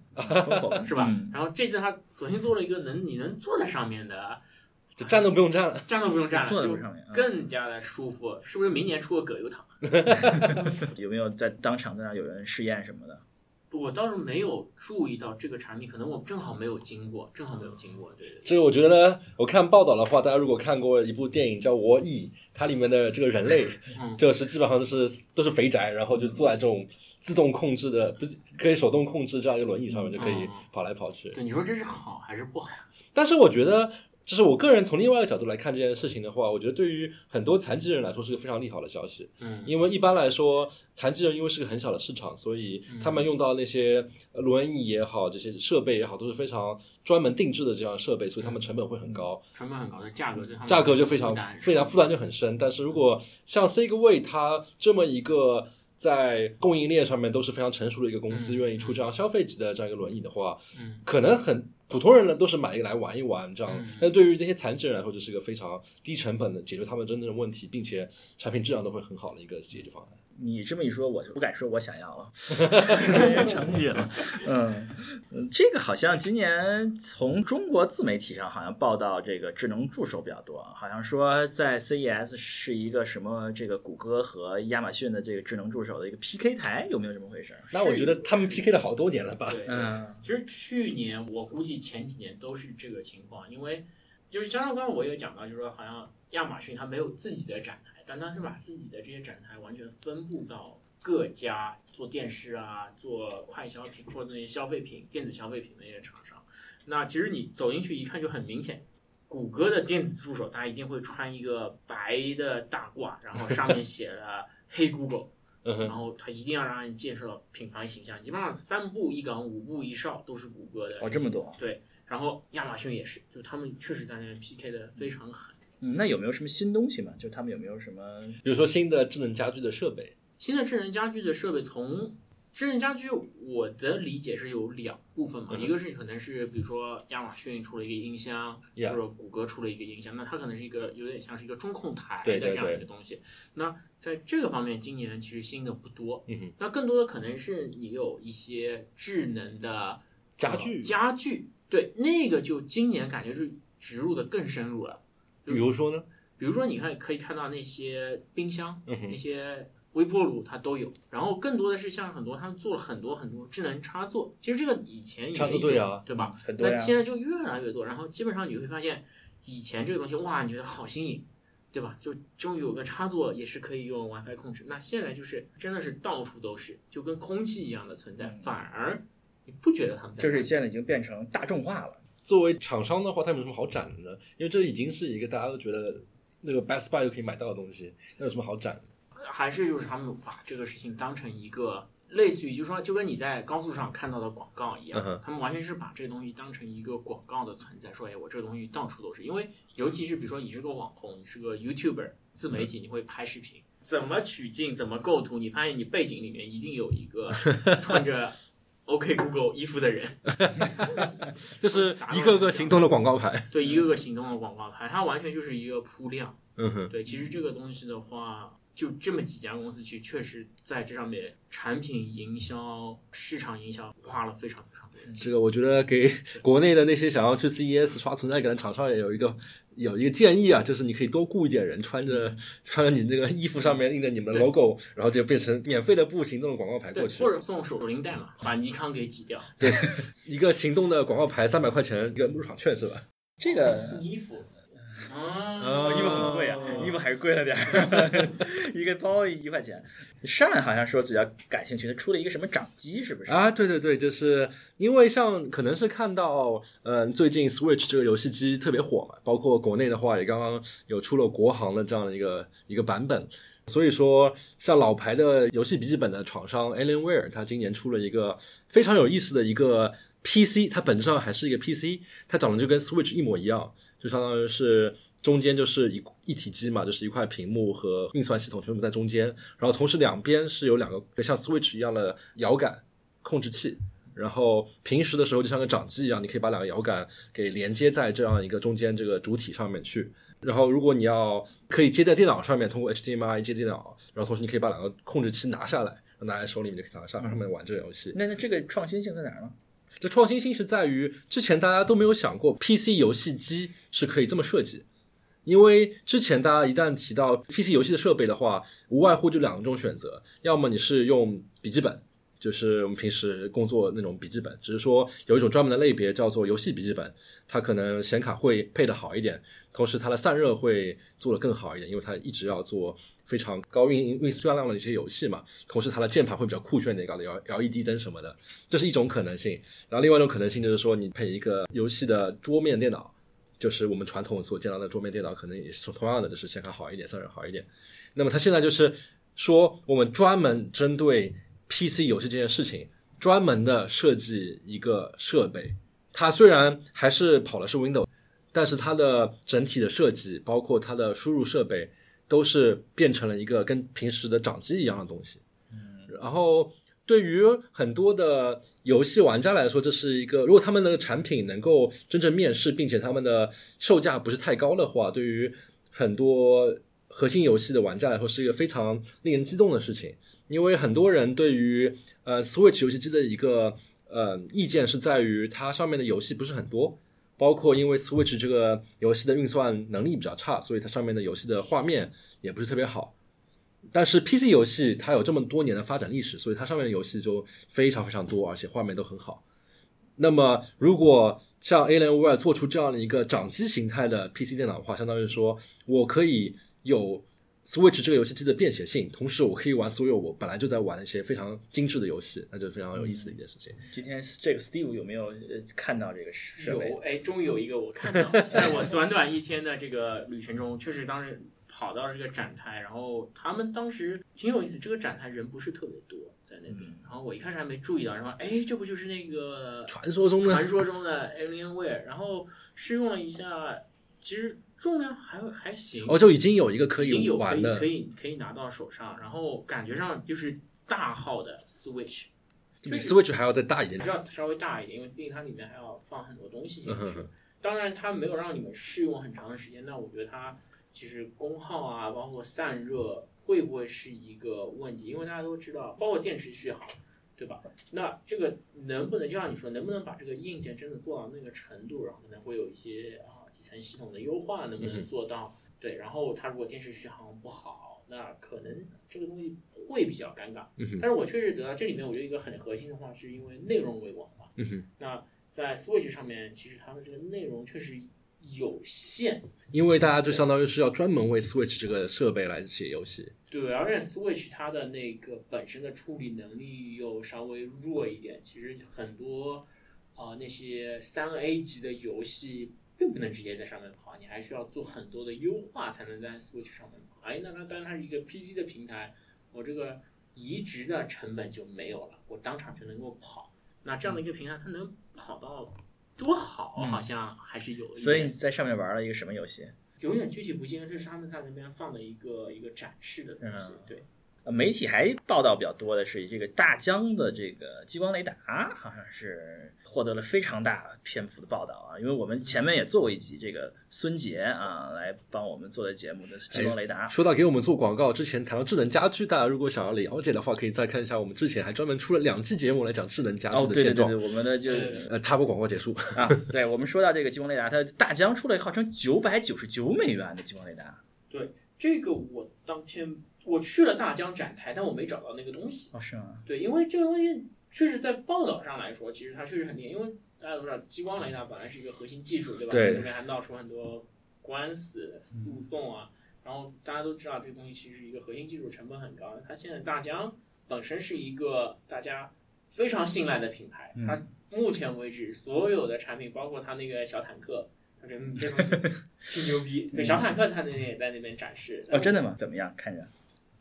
[SPEAKER 2] 是吧？
[SPEAKER 3] 嗯
[SPEAKER 2] 然后这次他索性做了一个能你能坐在上面的，
[SPEAKER 1] 就站都不用站了。
[SPEAKER 2] 站都不用站了，
[SPEAKER 3] 坐在
[SPEAKER 2] 就
[SPEAKER 3] 上面啊
[SPEAKER 2] 更加的舒服。是不是明年出个葛优躺？
[SPEAKER 3] 有没有在当场在那有人试验什么的？
[SPEAKER 2] 我倒是没有注意到这个产品，可能我正好没有经过，正好没有经过。对对对，
[SPEAKER 1] 这个我觉得呢，我看报道的话，大家如果看过一部电影叫《我以》，它里面的这个人类，
[SPEAKER 2] 嗯
[SPEAKER 1] 就是基本上都是都是肥宅，然后就坐在这种自动控制的，不是可以手动控制这样一个轮椅上面就可以
[SPEAKER 2] 嗯
[SPEAKER 1] 跑来跑去。
[SPEAKER 2] 对，你说这是好还是不好呀？
[SPEAKER 1] 但是我觉得，就是我个人从另外一个角度来看这件事情的话，我觉得对于很多残疾人来说是个非常利好的消息。
[SPEAKER 2] 嗯
[SPEAKER 1] 因为一般来说，残疾人因为是个很小的市场，所以他们用到那些呃轮椅也好，这些设备也好，都是非常专门定制的这样的设备，所以他们成本会很高。
[SPEAKER 2] 成本很高的价格就
[SPEAKER 1] 价格就非常非常负担就很深。但是如果像 Segway 它这么一个在供应链上面都是非常成熟的一个公司，
[SPEAKER 2] 嗯
[SPEAKER 1] 愿意出这样消费级的这样一个轮椅的话，
[SPEAKER 2] 嗯
[SPEAKER 1] 可能很普通人呢都是买一个来玩一玩这样，
[SPEAKER 2] 嗯
[SPEAKER 1] 但对于这些残疾人来说，这是一个非常低成本的解决他们真正的问题，并且产品质量都会很好的一个解决方案。
[SPEAKER 3] 你这么一说，我就不敢说我想要了，成绩了。嗯嗯，这个好像今年从中国自媒体上好像报道这个智能助手比较多，好像说在 CES 是一个什么这个谷歌和亚马逊的这个智能助手的一个 PK 台，有没有这么回事？
[SPEAKER 1] 那我觉得他们 PK 了好多年了吧？
[SPEAKER 2] 对，
[SPEAKER 3] 嗯
[SPEAKER 2] 其实去年我估计前几年都是这个情况，因为就是像刚刚我也讲到，就是说好像亚马逊它没有自己的展台，但它是把自己的这些展台完全分布到各家做电视啊、做快消品或者那些消费品、电子消费品的那些厂商。那其实你走进去一看就很明显，谷歌的电子助手它一定会穿一个白的大褂，然后上面写了“黑 Google”。然后他一定要让你介绍品牌形象，基本上三步一岗，五步一哨都是谷歌的。
[SPEAKER 3] 哦这么多
[SPEAKER 2] 对，然后亚马逊也是，就他们确实在那边 PK 的非常狠。
[SPEAKER 3] 嗯，那有没有什么新东西嘛？就他们有没有什么？
[SPEAKER 1] 比如说新的智能家居的设备，
[SPEAKER 2] 新的智能家居的设备，从智能家居我的理解是有两部分嘛，
[SPEAKER 1] 嗯
[SPEAKER 2] 一个是可能是比如说亚马逊出了一个音箱或者谷歌出了一个音箱，那它可能是一个有点像是一个中控台的这样一个东西。那在这个方面，今年其实新的不多。
[SPEAKER 1] 嗯，
[SPEAKER 2] 那更多的可能是你有一些智能的
[SPEAKER 1] 家具
[SPEAKER 2] 呃家具，对，那个就今年感觉是植入的更深入了。
[SPEAKER 1] 比如说呢？
[SPEAKER 2] 比如说，你看可以看到那些冰箱、
[SPEAKER 1] 嗯
[SPEAKER 2] 那些微波炉，它都有。然后更多的是像很多他们做了很多很多智能插座，其实这个以前也
[SPEAKER 1] 插座
[SPEAKER 2] 有
[SPEAKER 1] 对啊
[SPEAKER 2] 对吧？
[SPEAKER 3] 很多呀
[SPEAKER 2] 那现在就越来越多，然后基本上你会发现，以前这个东西哇，你觉得好新颖，对吧？就终于有个插座也是可以用 WiFi 控制。那现在就是真的是到处都是，就跟空气一样的存在，反而你不觉得他们在
[SPEAKER 3] 就是现在已经变成大众化了。
[SPEAKER 1] 作为厂商的话，他有什么好展的呢？因为这已经是一个大家都觉得那个 Best Buy 就可以买到的东西，那有什么好展的？
[SPEAKER 2] 还是就是他们把这个事情当成一个类似于，就是说就跟你在高速上看到的广告一样，
[SPEAKER 1] 嗯
[SPEAKER 2] 他们完全是把这个东西当成一个广告的存在，说哎，我这个东西到处都是。因为尤其是比如说你是个网红，你是个 YouTuber 自媒体，你会拍视频，怎么取景，怎么构图，你发现你背景里面一定有一个穿着 OK Google 衣服的人，
[SPEAKER 1] 就是一个个行动的广告牌。
[SPEAKER 2] 对，一个个行动的广告牌，它完全就是一个铺量。
[SPEAKER 1] 嗯哼，
[SPEAKER 2] 对，其实这个东西的话，就这么几家公司，其实确实在这上面产品营销、市场营销花了非常非常多的钱。
[SPEAKER 1] 这个我觉得给国内的那些想要去 CES 刷存在感的厂商也有一个有一个建议啊，就是你可以多雇一点人，穿着 穿着你这个衣服上面印着你们的 logo，然后就变成免费的步行动的广告牌，过去
[SPEAKER 2] 或。者送手拎袋嘛，把尼康给挤掉。
[SPEAKER 1] 对，一个行动的广告牌三百块钱一个入场券是吧？
[SPEAKER 3] 这个
[SPEAKER 2] 送衣服啊，
[SPEAKER 3] 哦，衣服很贵啊，衣服还是贵了点儿，一个包一块钱。单好像说比较感兴趣，他出了一个什么掌机，是不是？
[SPEAKER 1] 啊，对对对，就是因为像可能是看到，嗯、最近 Switch 这个游戏机特别火嘛，包括国内的话也刚刚有出了国行的这样的一个一个版本，所以说像老牌的游戏笔记本的厂商 Alienware，它今年出了一个非常有意思的一个 PC，它本质上还是一个 PC，它长得就跟 Switch 一模一样，就相当于是中间就是一一体机嘛，就是一块屏幕和运算系统全部在中间，然后同时两边是有两个像 Switch 一样的摇杆控制器。然后平时的时候就像个掌机一样，你可以把两个摇杆给连接在这样一个中间这个主体上面去。然后如果你要可以接在电脑上面，通过 HDMI 接电脑，然后同时你可以把两个控制器拿下来，拿在手里面就可以拿在上面玩这个游戏。
[SPEAKER 3] 那那这个创新性在哪儿呢？
[SPEAKER 1] 这创新性是在于之前大家都没有想过 PC 游戏机是可以这么设计，因为之前大家一旦提到 PC 游戏的设备的话，无外乎就两种选择，要么你是用笔记本。就是我们平时工作那种笔记本，只是说有一种专门的类别叫做游戏笔记本，它可能显卡会配的好一点，同时它的散热会做得更好一点，因为它一直要做非常高运运算量的一些游戏嘛。同时它的键盘会比较酷炫一点，搞的 L LED 灯什么的，这是一种可能性。然后另外一种可能性就是说，你配一个游戏的桌面电脑，就是我们传统所见到的桌面电脑，可能也是同样的，就是显卡好一点，散热好一点。那么它现在就是说，我们专门针对 PC 游戏这件事情，专门的设计一个设备。它虽然还是跑的是 Windows，但是它的整体的设计，包括它的输入设备，都是变成了一个跟平时的掌机一样的东西。嗯然后对于很多的游戏玩家来说，这是一个如果他们的产品能够真正面世，并且他们的售价不是太高的话，对于很多核心游戏的玩家来说是一个非常令人激动的事情，因为很多人对于呃 Switch 游戏机的一个呃意见是在于它上面的游戏不是很多，包括因为 Switch 这个游戏的运算能力比较差，所以它上面的游戏的画面也不是特别好。但是 PC 游戏它有这么多年的发展历史，所以它上面的游戏就非常非常多，而且画面都很好。那么，如果像 Alienware 做出这样的一个掌机形态的 PC 电脑的话，相当于说我可以有 Switch 这个游戏机的便携性，同时我可以玩所有我本来就在玩一些非常精致的游戏，那就是非常有意思的一件事情。
[SPEAKER 3] 今天这个 Steve 有没有呃看到这个设备
[SPEAKER 2] 有？哎，终于有一个我看到，在我短短一天的这个旅程中，确实当时跑到这个展台，然后他们当时挺有意思，这个展台人不是特别多在那边，然后我一开始还没注意到，然后哎，这不就是那个
[SPEAKER 1] 传说中的
[SPEAKER 2] 传说中的 Alienware，然后试用了一下，其实重量还还行，
[SPEAKER 1] 哦，就已经有一个可
[SPEAKER 2] 已经有可
[SPEAKER 1] 玩的
[SPEAKER 2] 以可，以可以拿到手上，然后感觉上就是大号的 Switch。
[SPEAKER 1] 比 Switch 还要再大一点点。
[SPEAKER 2] 比较稍微大一点，因为毕竟它里面还要放很多东西进去
[SPEAKER 1] 嗯哼哼。
[SPEAKER 2] 当然，它没有让你们试用很长的时间，那我觉得它其实功耗啊，包括散热会不会是一个问题？因为大家都知道，包括电池续航，对吧？那这个能不能就像你说，能不能把这个硬件真的做到那个程度，然后可能会有一些层系统的优化，能不能做到？对，然后它如果电池续航不好，那可能这个东西会比较尴尬。
[SPEAKER 1] 嗯，
[SPEAKER 2] 但是我确实得到这里面，我觉得一个很核心的话，是因为内容为王嘛。
[SPEAKER 1] 嗯，
[SPEAKER 2] 那在 Switch 上面，其实它的这个内容确实有限，
[SPEAKER 1] 因为大家就相当于是要专门为 Switch 这个设备来写游戏。
[SPEAKER 2] 对，而且 Switch 它的那个本身的处理能力又稍微弱一点，其实很多啊、那些三 A 级的游戏并不能直接在上面跑，你还需要做很多的优化才能在 Switch 上面跑。哎，那它当然它是一个 PC 的平台，我这个移植的成本就没有了，我当场就能够跑。那这样的一个平台，它能跑到多好，
[SPEAKER 3] 嗯
[SPEAKER 2] 好像还是有。
[SPEAKER 3] 所以你在上面玩了一个什么游戏？
[SPEAKER 2] 有点具体不清，这是他们在那边放的一个一个展示的东西。
[SPEAKER 3] 嗯
[SPEAKER 2] 对，
[SPEAKER 3] 呃媒体还报道比较多的是这个大疆的这个激光雷达，好像是获得了非常大篇幅的报道啊。因为我们前面也做过一集这个孙杰啊来帮我们做的节目的激光雷达。
[SPEAKER 1] 说到给我们做广告，之前谈到智能家居，大家如果想要了解的话，可以再看一下我们之前还专门出了两期节目来讲智能家
[SPEAKER 3] 哦，
[SPEAKER 1] 居的现状。
[SPEAKER 3] 对对对对，我们的就
[SPEAKER 2] 对
[SPEAKER 1] 呃，插播广告结束。
[SPEAKER 3] 啊，对我们说到这个激光雷达，它大疆出了号称九百九十九美元的激光雷达。
[SPEAKER 2] 对这个我当天我去了大疆展台，但我没找到那个东西。
[SPEAKER 3] 哦，是吗？
[SPEAKER 2] 对，因为这个东西确实在报道上来说，其实它确实很厉害。因为大家都知道，激光雷达本来是一个核心技术，对吧？
[SPEAKER 1] 对
[SPEAKER 2] 这里面还闹出很多官司、诉讼啊。然后大家都知道，这个东西其实是一个核心技术，成本很高。它现在大疆本身是一个大家非常信赖的品牌，
[SPEAKER 3] 嗯
[SPEAKER 2] 它目前为止所有的产品，包括它那个小坦克。它这 这东西挺牛逼，对小坦克它那天也在那边展示。
[SPEAKER 3] 哦，真的吗？怎么样？看着？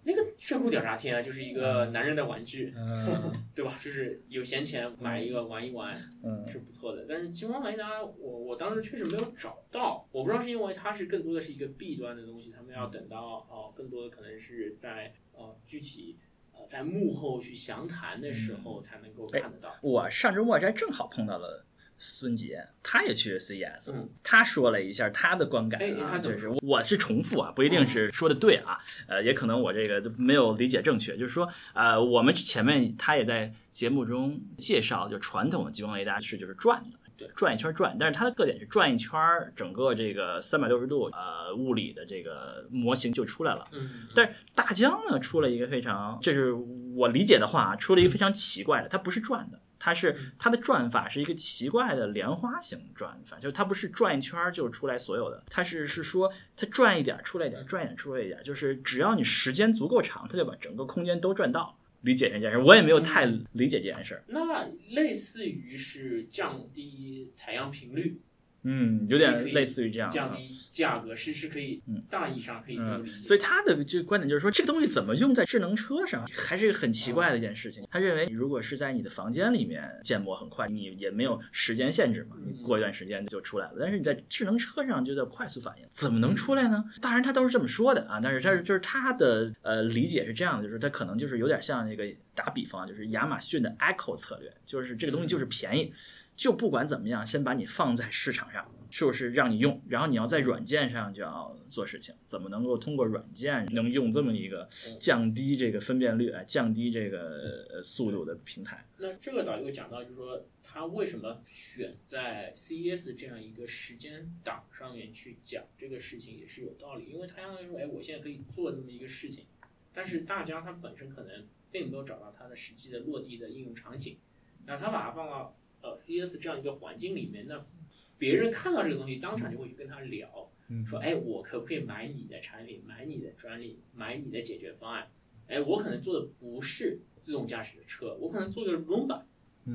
[SPEAKER 2] 那个炫酷屌炸天啊，就是一个男人的玩具，
[SPEAKER 3] 嗯
[SPEAKER 2] 对吧？就是有闲钱买一个玩一玩
[SPEAKER 3] 嗯
[SPEAKER 2] 是不错的。但是激光雷达，我我当时确实没有找到，我不知道是因为它是更多的是一个弊端的东西，他们要等到哦、更多的可能是在呃具体呃在幕后去详谈的时候才能够看得到。
[SPEAKER 3] 我上周末还正好碰到了孙杰，他也去 CES，、
[SPEAKER 2] 嗯
[SPEAKER 3] 他说了一下他的观感就是我是重复啊，不一定是说的对啊，呃，也可能我这个都没有理解正确，就是说，呃，我们前面他也在节目中介绍，就传统的激光雷达是就是转的。
[SPEAKER 2] 对，
[SPEAKER 3] 转一圈转，但是它的特点是转一圈儿，整个这个三百六十度呃物理的这个模型就出来了。
[SPEAKER 2] 嗯，
[SPEAKER 3] 但是大疆呢出了一个非常，这是我理解的话啊，出了一个非常奇怪的，它不是转的，它是它的转法是一个奇怪的莲花形转法，就是它不是转一圈儿就出来所有的，它是是说它转一点儿出来一点儿，转一点儿出来一点儿，就是只要你时间足够长，它就把整个空间都转到。理解这件事，我也没有太理解这件事儿，
[SPEAKER 2] 那类似于是降低采样频率，
[SPEAKER 3] 嗯，有点类似于这样，
[SPEAKER 2] 降低价格是是可以
[SPEAKER 3] 嗯，
[SPEAKER 2] 大意上可以这么
[SPEAKER 3] 嗯
[SPEAKER 2] 理解。，
[SPEAKER 3] 所以他的这个观点就是说，这个东西怎么用在智能车上，还是很奇怪的一件事情。他认为，如果是在你的房间里面建模很快，你也没有时间限制嘛，你过一段时间就出来了。但是你在智能车上就得快速反应，怎么能出来呢？当然他都是这么说的啊，但是这是就是他的呃理解是这样的，就是他可能就是有点像那个打比方啊，就是亚马逊的 Echo 策略，就是这个东西就是便宜，就不管怎么样，先把你放在市场上，是不是让你用？然后你要在软件上就要做事情，怎么能够通过软件能用这么一个降低这个分辨率、哎降低这个呃速度的平台？
[SPEAKER 2] 那这个导游讲到，就是说他为什么选在 CES 这样一个时间档上面去讲这个事情，也是有道理。因为他相当于说，哎，我现在可以做这么一个事情，但是大家他本身可能并没有找到它的实际的落地的应用场景。那他把它放到呃 CES 这样一个环境里面，那别人看到这个东西，当场就会去跟他聊，说，哎，我可不可以买你的产品，买你的专利，买你的解决方案？哎，我可能做的不是自动驾驶的车，我可能做的是 Roomba，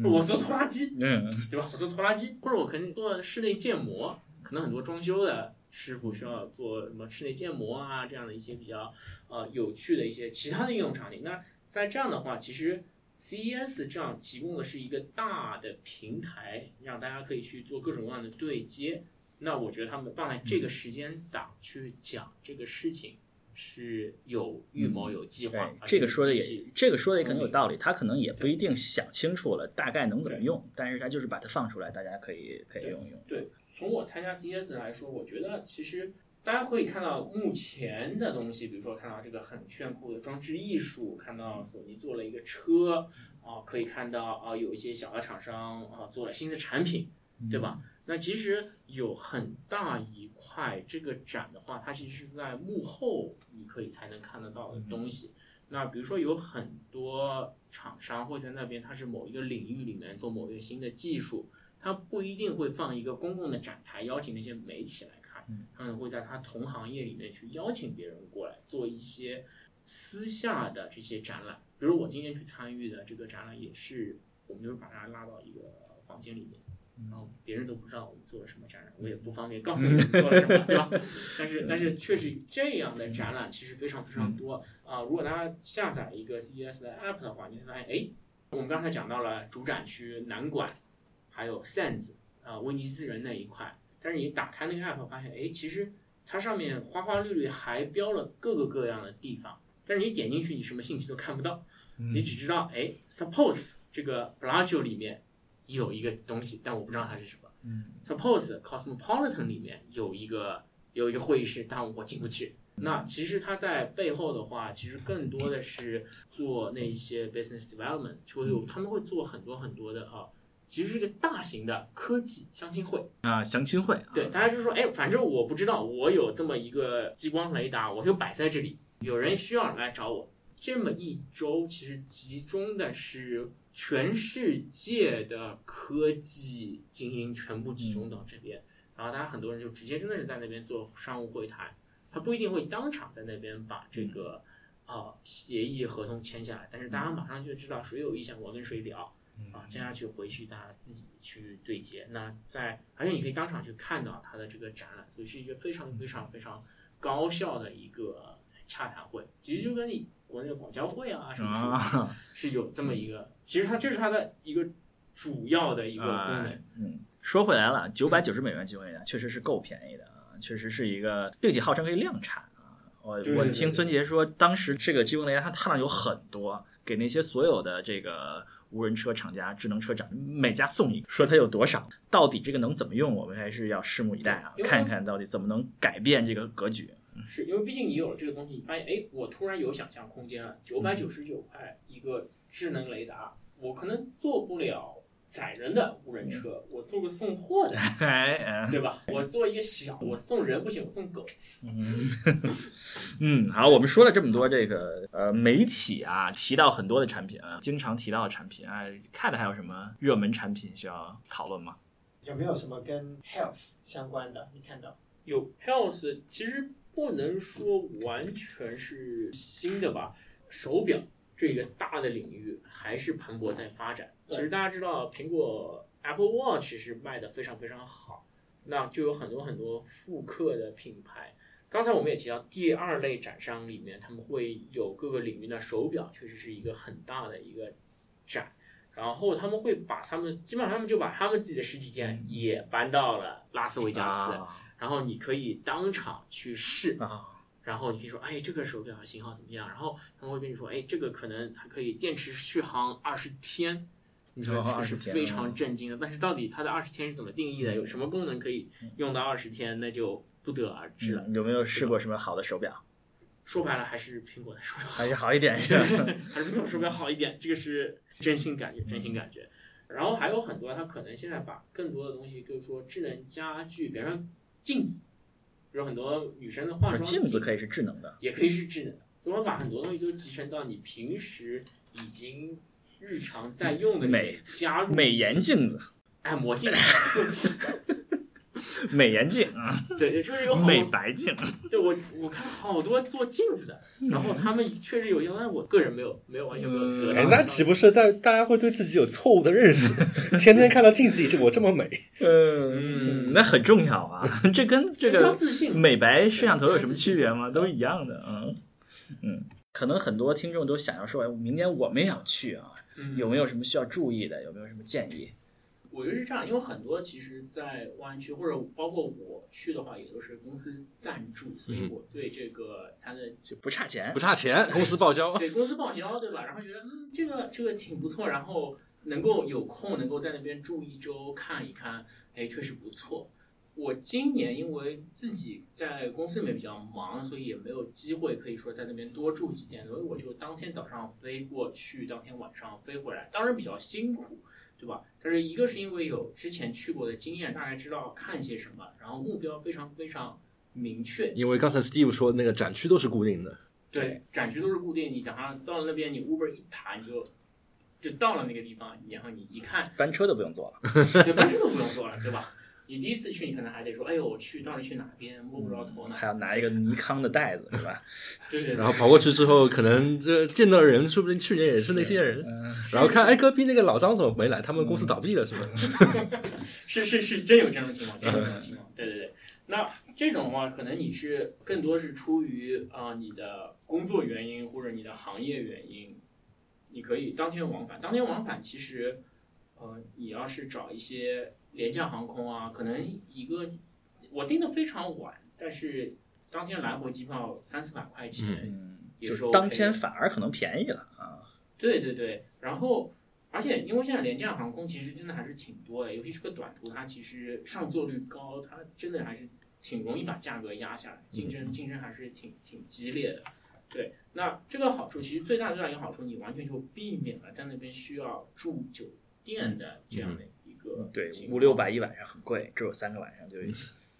[SPEAKER 2] 我做拖拉机，
[SPEAKER 3] 嗯，
[SPEAKER 2] 对吧？我做拖拉机，或者我可能做室内建模，可能很多装修的师傅需要做什么室内建模啊，这样的一些比较呃有趣的一些其他的应用场景。那在这样的话，其实 CES 这样提供的是一个大的平台，让大家可以去做各种各样的对接。那我觉得他们放在这个时间档去讲这个事情是有预谋、有计
[SPEAKER 3] 对
[SPEAKER 2] 划。，
[SPEAKER 3] 这个说的也这个说的也可能有道理，他可能也不一定想清楚了大概能怎么用，但是他就是把它放出来，大家可以可以用一用。
[SPEAKER 2] 对，从我参加 CES 来说，我觉得其实大家可以看到目前的东西，比如说看到这个很炫酷的装置艺术，看到索尼做了一个车啊，可以看到啊有一些小的厂商啊做了新的产品，对吧？那其实有很大一块这个展的话，它其实是在幕后你可以才能看得到的东西。那比如说有很多厂商会在那边，它是某一个领域里面做某一个新的技术，它不一定会放一个公共的展台，邀请那些媒体来看，他可能会在他同行业里面去邀请别人过来做一些私下的这些展览。比如我今天去参与的这个展览，也是我们就是把大家拉到一个房间里面。然后别人都不知道我们做了什么展览，我也不方便告诉你们做了什么，对吧？但是但是确实这样的展览其实非常非常多啊、如果大家下载一个 CES 的 app 的话，你会发现，哎，我们刚才讲到了主展区南馆，还有 Sands 啊、威尼斯人那一块，但是你打开那个 app 发现，哎，其实它上面花花绿绿还标了各个各样的地方，但是你点进去，你什么信息都看不到，你只知道，哎，Suppose 这个 Bellagio 里面有一个东西，但我不知道它是什么。Suppose Cosmopolitan 里面有一个有一个会议室，但我进不去。那其实它在背后的话，其实更多的是做那一些 business development，就会有他们会做很多很多的啊，其实是一个大型的科技相亲会。
[SPEAKER 3] 啊，相亲会啊，
[SPEAKER 2] 对，大家就说，哎，反正我不知道，我有这么一个激光雷达，我就摆在这里，有人需要来找我。这么一周，其实集中的是全世界的科技精英全部集中到这边，然后大家很多人就直接真的是在那边做商务会谈，他不一定会当场在那边把这个啊、协议合同签下来，但是大家马上就知道谁有意向，我跟谁聊。啊，接下去回去大家自己去对接。那在，而且你可以当场去看到它的这个展览，所以是一个非常非常非常高效的一个洽谈会。其实就跟你国内的广交会啊什么
[SPEAKER 3] 啊，
[SPEAKER 2] 是是有这么一个，其实它这是它的一个主要的一个功能。
[SPEAKER 3] 哎嗯，说回来了，九百九十美元机会呢，确实是够便宜的啊，确实是一个，并且号称可以量产啊。我
[SPEAKER 1] 对对对
[SPEAKER 3] 我听孙杰说，当时这个激光雷达他他那有很多，给那些所有的这个无人车厂家、智能车展每家送一个，说它有多少，到底这个能怎么用，我们还是要拭目以待啊，看一看到底怎么能改变这个格局。
[SPEAKER 2] 是因为毕竟你有了这个东西，你发现哎，我突然有想象空间了。九百九十九块一个智能雷达，我可能做不了载人的无人车，我做个送货的，对吧？我做一个小，我送人不行，我送狗。
[SPEAKER 3] 嗯，嗯，好，我们说了这么多这个呃媒体啊，提到很多的产品啊，经常提到的产品啊看的还有什么热门产品需要讨论吗？
[SPEAKER 4] 有没有什么跟 health 相关的？你看到？
[SPEAKER 2] 有 health 其实不能说完全是新的吧，手表这个大的领域还是蓬勃在发展。其实大家知道，苹果 Apple Watch 是卖的非常非常好，那就有很多很多复刻的品牌。刚才我们也提到，第二类展商里面，他们会有各个领域的手表，确实是一个很大的一个展。然后他们会把他们，基本上他们就把他们自己的实体店也搬到了拉斯维加斯。
[SPEAKER 3] 啊
[SPEAKER 2] 然后你可以当场去试，
[SPEAKER 3] 啊，
[SPEAKER 2] 然后你可以说，哎，这个手表型号怎么样？然后他们会跟你说，哎，这个可能它可以电池续航二十天。你说
[SPEAKER 3] 哦
[SPEAKER 2] 这是
[SPEAKER 3] 20天
[SPEAKER 2] 非常震惊的，但是到底它的二十天是怎么定义的？有什么功能可以用到二十天？那就不得而知了。
[SPEAKER 3] 嗯有没有试过什么好的手表？
[SPEAKER 2] 说白了，还是苹果的手表好，
[SPEAKER 3] 还是好一点是吧？
[SPEAKER 2] 还是苹果手表好一点，这个是真心感觉，真心感觉。然后还有很多，它可能现在把更多的东西，就是说智能家居，比方说镜子，比如很多女生的化妆
[SPEAKER 3] 镜子可以是智能的，
[SPEAKER 2] 也可以是智能的，就会把很多东西都集成到你平时已经日常在用的
[SPEAKER 3] 美
[SPEAKER 2] 加入
[SPEAKER 3] 美颜镜子，
[SPEAKER 2] 按摩镜，
[SPEAKER 3] 美颜镜啊，
[SPEAKER 2] 对 对，就是有好
[SPEAKER 3] 美，白镜，
[SPEAKER 2] 对我我看好多做镜子的，然后他们确实有用，但是我个人没有没有完全没有得到。
[SPEAKER 1] 哎，那岂不是大大家会对自己有错误的认识？天天看到镜子里就我这么美，
[SPEAKER 3] 嗯，那很重要啊，这跟这个
[SPEAKER 2] 自信嘛
[SPEAKER 3] 美白摄像头有什么区别吗？都一样的，嗯嗯。可能很多听众都想要说，哎，明年我们也要去啊，
[SPEAKER 2] 嗯
[SPEAKER 3] 有没有什么需要注意的？有没有什么建议？
[SPEAKER 2] 我觉得是这样，因为很多其实，在湾区或者包括我去的话，也都是公司赞助，所以我对这个它的
[SPEAKER 3] 就不差钱
[SPEAKER 1] 不，差钱，公司报销。
[SPEAKER 2] 对公司报销，对吧？然后觉得嗯，这个这个挺不错，然后能够有空能够在那边住一周看一看，哎，确实不错。我今年因为自己在公司里面比较忙，所以也没有机会可以说在那边多住几天，所以我就当天早上飞过去，当天晚上飞回来，当然比较辛苦，对吧？但是一个是因为有之前去过的经验，大概知道看些什么，然后目标非常非常明确，
[SPEAKER 1] 因为刚才 Steve 说那个展区都是固定的，
[SPEAKER 2] 对，展区都是固定，你早上到了那边，你 Uber 一打，你就就到了那个地方，然后你一看，
[SPEAKER 3] 班车都不用坐了。
[SPEAKER 2] 对，班车都不用坐了，对吧？你第一次去，你可能还得说，哎呦，我去到底去哪边，摸不着头脑。
[SPEAKER 3] 还要拿一个尼康的袋子，是吧？
[SPEAKER 2] 对
[SPEAKER 1] 然后跑过去之后，可能这见到的人，说不定去年也是那些人。
[SPEAKER 3] 嗯，
[SPEAKER 1] 然后看，哎，隔壁那个老张怎么没来？他们公司倒闭了，是吧？
[SPEAKER 2] 是 是是，真有这种情况，真有这种情况。对对对，那这种的话，可能你是更多是出于啊、呃你的工作原因或者你的行业原因，你可以当天往返。当天往返其实，呃，你要是找一些廉价航空啊，可能一个我订的非常晚，但是当天来回机票三四百块钱，
[SPEAKER 3] 嗯，
[SPEAKER 2] 也
[SPEAKER 3] 就是是
[SPEAKER 2] OK
[SPEAKER 3] 当天反而可能便宜了啊。
[SPEAKER 2] 对对对，然后而且因为现在廉价航空其实真的还是挺多的，尤其是个短途，它其实上座率高，它真的还是挺容易把价格压下来，竞争竞争还是挺挺激烈的。对，那这个好处其实最大最大一个好处，你完全就避免了在那边需要住酒店的这样的一个
[SPEAKER 3] 对五六百一晚上很贵，只有三个晚上就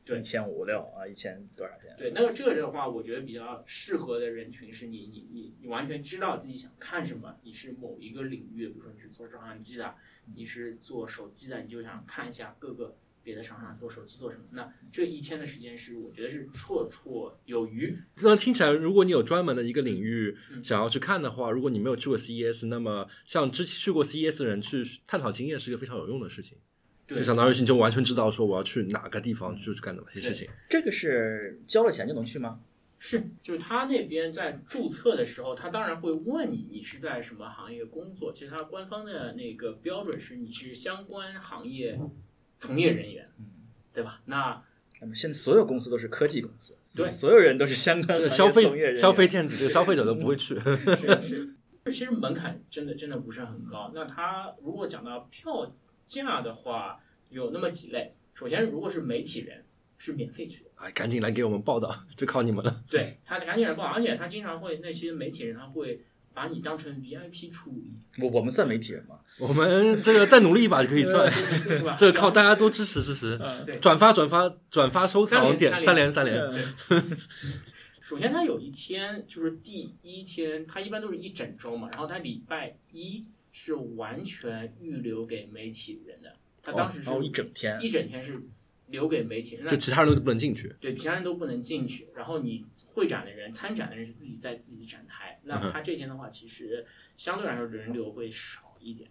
[SPEAKER 2] 对
[SPEAKER 3] 一千五六啊，一千多少钱？
[SPEAKER 2] 对，那么这个的话，我觉得比较适合的人群是你，你，你，你完全知道自己想看什么，你是某一个领域，比如说你是做照相机的，你是做手机的，你就想看一下各个别的厂商做手机做什么。那这一天的时间是我觉得是绰绰有余。
[SPEAKER 1] 那听起来，如果你有专门的一个领域
[SPEAKER 2] 嗯
[SPEAKER 1] 想要去看的话，如果你没有去过 CES，那么像之前去过 CES 的人去探讨经验是一个非常有用的事情。
[SPEAKER 2] 对，
[SPEAKER 1] 就相当于你就完全知道说我要去哪个地方就去干哪些事情。
[SPEAKER 3] 这个是交了钱就能去吗？
[SPEAKER 2] 是，就是他那边在注册的时候，他当然会问你你是在什么行业工作。其实他官方的那个标准是你是相关行业从业人员，对吧？那
[SPEAKER 3] 那么现在所有公司都是科技公司，
[SPEAKER 2] 对
[SPEAKER 3] 所有人都是相关行业
[SPEAKER 1] 这个消费消费电子，这个消费者都不会去。
[SPEAKER 2] 是是，其实门槛真的真的不是很高。那它如果讲到票价的话，有那么几类。首先，如果是媒体人，是免费去的，
[SPEAKER 1] 哎，赶紧来给我们报道，就靠你们了。
[SPEAKER 2] 对他赶紧来报，而且他经常会那些媒体人他会把你当成 VIP 处理，
[SPEAKER 3] 我我们算媒体人吗？
[SPEAKER 1] 我们这个再努力一把就可以算，
[SPEAKER 2] 是吧？
[SPEAKER 1] 这个靠大家都支持支持，
[SPEAKER 2] 对
[SPEAKER 1] 转发转发转发收藏
[SPEAKER 2] 三连
[SPEAKER 1] 点三连三连。
[SPEAKER 2] 首先，他有一天就是第一天，他一般都是一整周嘛，然后他礼拜一是完全预留给媒体人的。他当时是
[SPEAKER 3] 哦一整天，
[SPEAKER 2] 一整天是留给媒体
[SPEAKER 1] 就其他人都不能进去。
[SPEAKER 2] 对，其他人都不能进去。然后你会展的人、参展的人是自己在自己展台。那他这天的话，其实相对来说人流会少一点。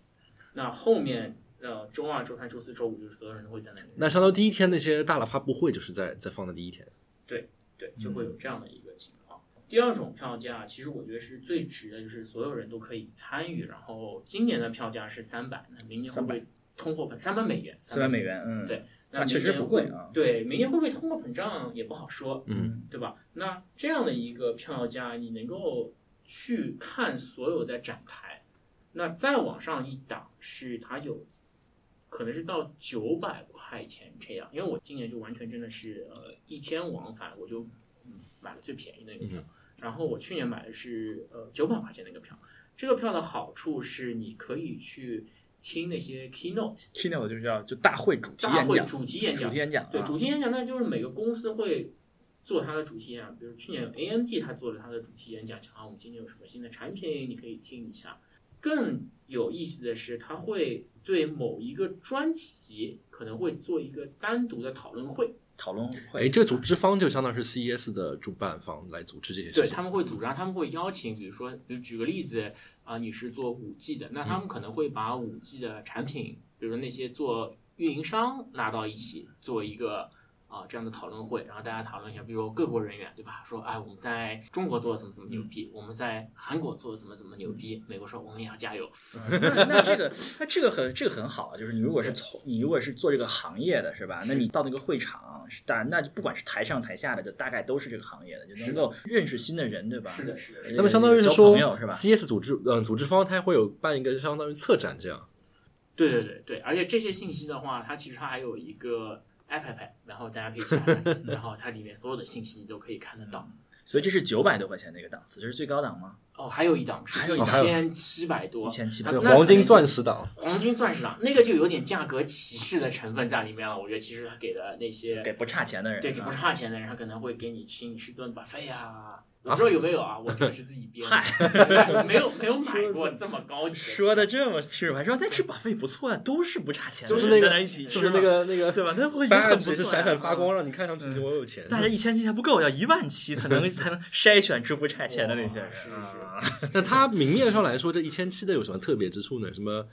[SPEAKER 2] 那后面呃，周二、周三、周四周五，就是所有人都会在那里。
[SPEAKER 1] 那相当于第一天那些大的发布会就是在在放的第一天。
[SPEAKER 2] 对对，就会有这样的一个情况。第二种票价，其实我觉得是最值的，就是所有人都可以参与。然后今年的票价是三百，那明年会不会通货膨三百美元？
[SPEAKER 3] 三百美元，嗯，
[SPEAKER 2] 对
[SPEAKER 3] 那确实不贵啊。
[SPEAKER 2] 对，明年会不会通货膨胀也不好说，
[SPEAKER 1] 嗯，
[SPEAKER 2] 对吧？那这样的一个票价，你能够去看所有的展台，那再往上一档是它有可能是到九百块钱这样，因为我今年就完全真的是呃一天往返，我就嗯买了最便宜的那个票，然后我去年买的是呃九百块钱那个票，这个票的好处是你可以去听那些 keynote
[SPEAKER 3] keynote 就是叫就大会主题
[SPEAKER 2] 大会
[SPEAKER 3] 演讲，
[SPEAKER 2] 主题演讲
[SPEAKER 3] 主题，演讲，
[SPEAKER 2] 对，
[SPEAKER 3] 啊。
[SPEAKER 2] 主题演讲，那就是每个公司会做它的主题演讲，比如去年 AMD 他做了他的主题演讲，讲啊我们今年有什么新的产品，你可以听一下。更有意思的是，它会对某一个专题可能会做一个单独的讨论会，
[SPEAKER 3] 讨论会
[SPEAKER 1] 哎，
[SPEAKER 3] 会，
[SPEAKER 1] 这个组织方就相当于是 CES 的主办方来组织这些事情。
[SPEAKER 2] 对他们会组织，他们会邀请，比如说，比如举个例子啊、你是做五 G 的，那他们可能会把五 G 的产品，比如说那些做运营商拉到一起做一个啊、这样的讨论会，然后大家讨论一下，比如各国人员对吧？说哎，我们在中国做的怎么怎么牛逼，我们在韩国做的怎么怎么牛逼，美国说我们也要加油，
[SPEAKER 3] 那那这个那这个很这个很好啊，就是你如果是从你如果是做这个行业的是吧？那你到那个会场，是当然那就不管是台上台下的，就大概都是这个行业的，就能够认识新的人，对吧？
[SPEAKER 2] 是的是的
[SPEAKER 3] 对
[SPEAKER 1] 那么相当于是说
[SPEAKER 3] 是吧
[SPEAKER 1] ？，CS 组织嗯组织方他会有办一个相当于策展这样。
[SPEAKER 2] 对对对对，而且这些信息的话，它其实它还有一个 app，然后大家可以下载，然后它里面所有的信息你都可以看得到。
[SPEAKER 3] 所以这是九百多块钱的一个档次，这是最高档吗？
[SPEAKER 2] 哦，还有一档是
[SPEAKER 3] 还有一
[SPEAKER 1] 档
[SPEAKER 2] 千七百多，
[SPEAKER 3] 一千七
[SPEAKER 2] 那
[SPEAKER 3] 百
[SPEAKER 1] 这黄金钻石档，
[SPEAKER 2] 黄金钻石档那个就有点价格歧视的成分在里面了。我觉得其实他给的那些
[SPEAKER 3] 给不差钱的人，
[SPEAKER 2] 对给不
[SPEAKER 3] 啊
[SPEAKER 2] 差钱的人，他可能会给你请你吃顿 buffet 啊。我不知道有没有啊，我这个是自己编的，
[SPEAKER 3] 嗨
[SPEAKER 2] 没有没有买过这么高级
[SPEAKER 3] 说的这么屁还说但吃把费不错啊，都是不差钱的，
[SPEAKER 1] 就是那个就是那个那个
[SPEAKER 3] 对吧？那我已经很不错
[SPEAKER 1] 闪闪发。
[SPEAKER 3] 啊
[SPEAKER 1] 光，让你看上去我有钱。
[SPEAKER 3] 大家一千期还不够，要一万期才能 才能筛选出不差钱的那些人。
[SPEAKER 2] 是是是
[SPEAKER 3] 啊
[SPEAKER 1] 那他明面上来说，这一千七的有什么特别之处呢？什么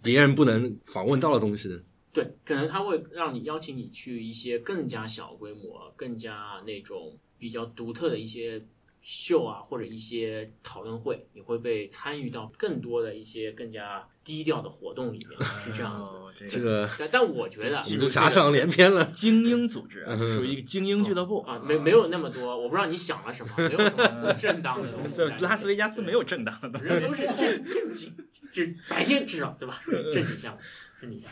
[SPEAKER 1] 别人不能访问到的东西呢？
[SPEAKER 2] 对，可能他会让你邀请你去一些更加小规模、更加那种比较独特的一些秀啊，或者一些讨论会，你会被参与到更多的一些更加低调的活动里面，是这样子。
[SPEAKER 3] 哦这
[SPEAKER 1] 这个
[SPEAKER 2] 但但我觉得
[SPEAKER 1] 你都遐想连篇了。
[SPEAKER 3] 精英组织属于一个精英俱乐部
[SPEAKER 2] 啊，没没有那么多，我不知道你想了什么，没有什么不正当的东西
[SPEAKER 3] 拉斯维加斯没有正当的东西。
[SPEAKER 2] 人都是正正经，只白天至少对吧？正经项目是你的。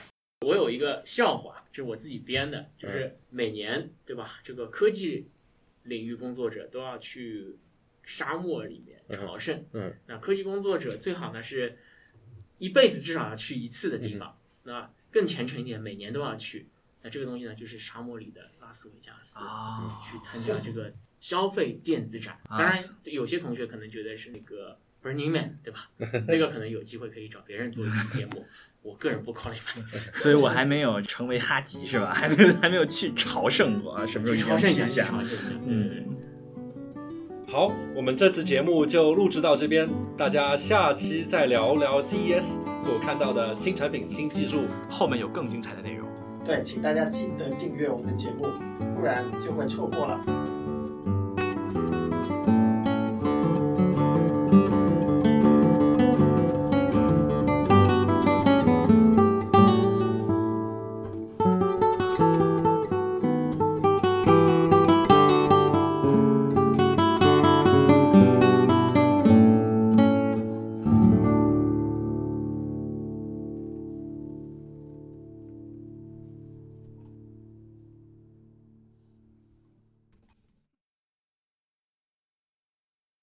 [SPEAKER 2] 我有一个笑话，这是我自己编的，就是每年对吧？这个科技领域工作者都要去沙漠里面朝圣。
[SPEAKER 1] 嗯，
[SPEAKER 2] 那科技工作者最好呢是一辈子至少要去一次的地方，那更虔诚一点，每年都要去。那这个东西呢，就是沙漠里的拉斯维加斯。
[SPEAKER 3] 啊
[SPEAKER 2] 去参加这个消费电子展。
[SPEAKER 3] 啊
[SPEAKER 2] 当然，有些同学可能觉得是那个 Burning Man，对吧？那个可能有机会可以找别人做一期节目，我个人不 qualify。
[SPEAKER 3] 所以我还没有成为哈吉是吧？还没有还没有去朝圣过啊，什么时候
[SPEAKER 2] 去朝圣一下，去
[SPEAKER 3] 一下？
[SPEAKER 2] 朝圣一下。
[SPEAKER 3] 嗯，
[SPEAKER 1] 好，我们这次节目就录制到这边，大家下期再聊聊 CES 所看到的新产品、新技术。
[SPEAKER 3] 后面有更精彩的内容。
[SPEAKER 4] 对，请大家记得订阅我们的节目，不然就会错过了。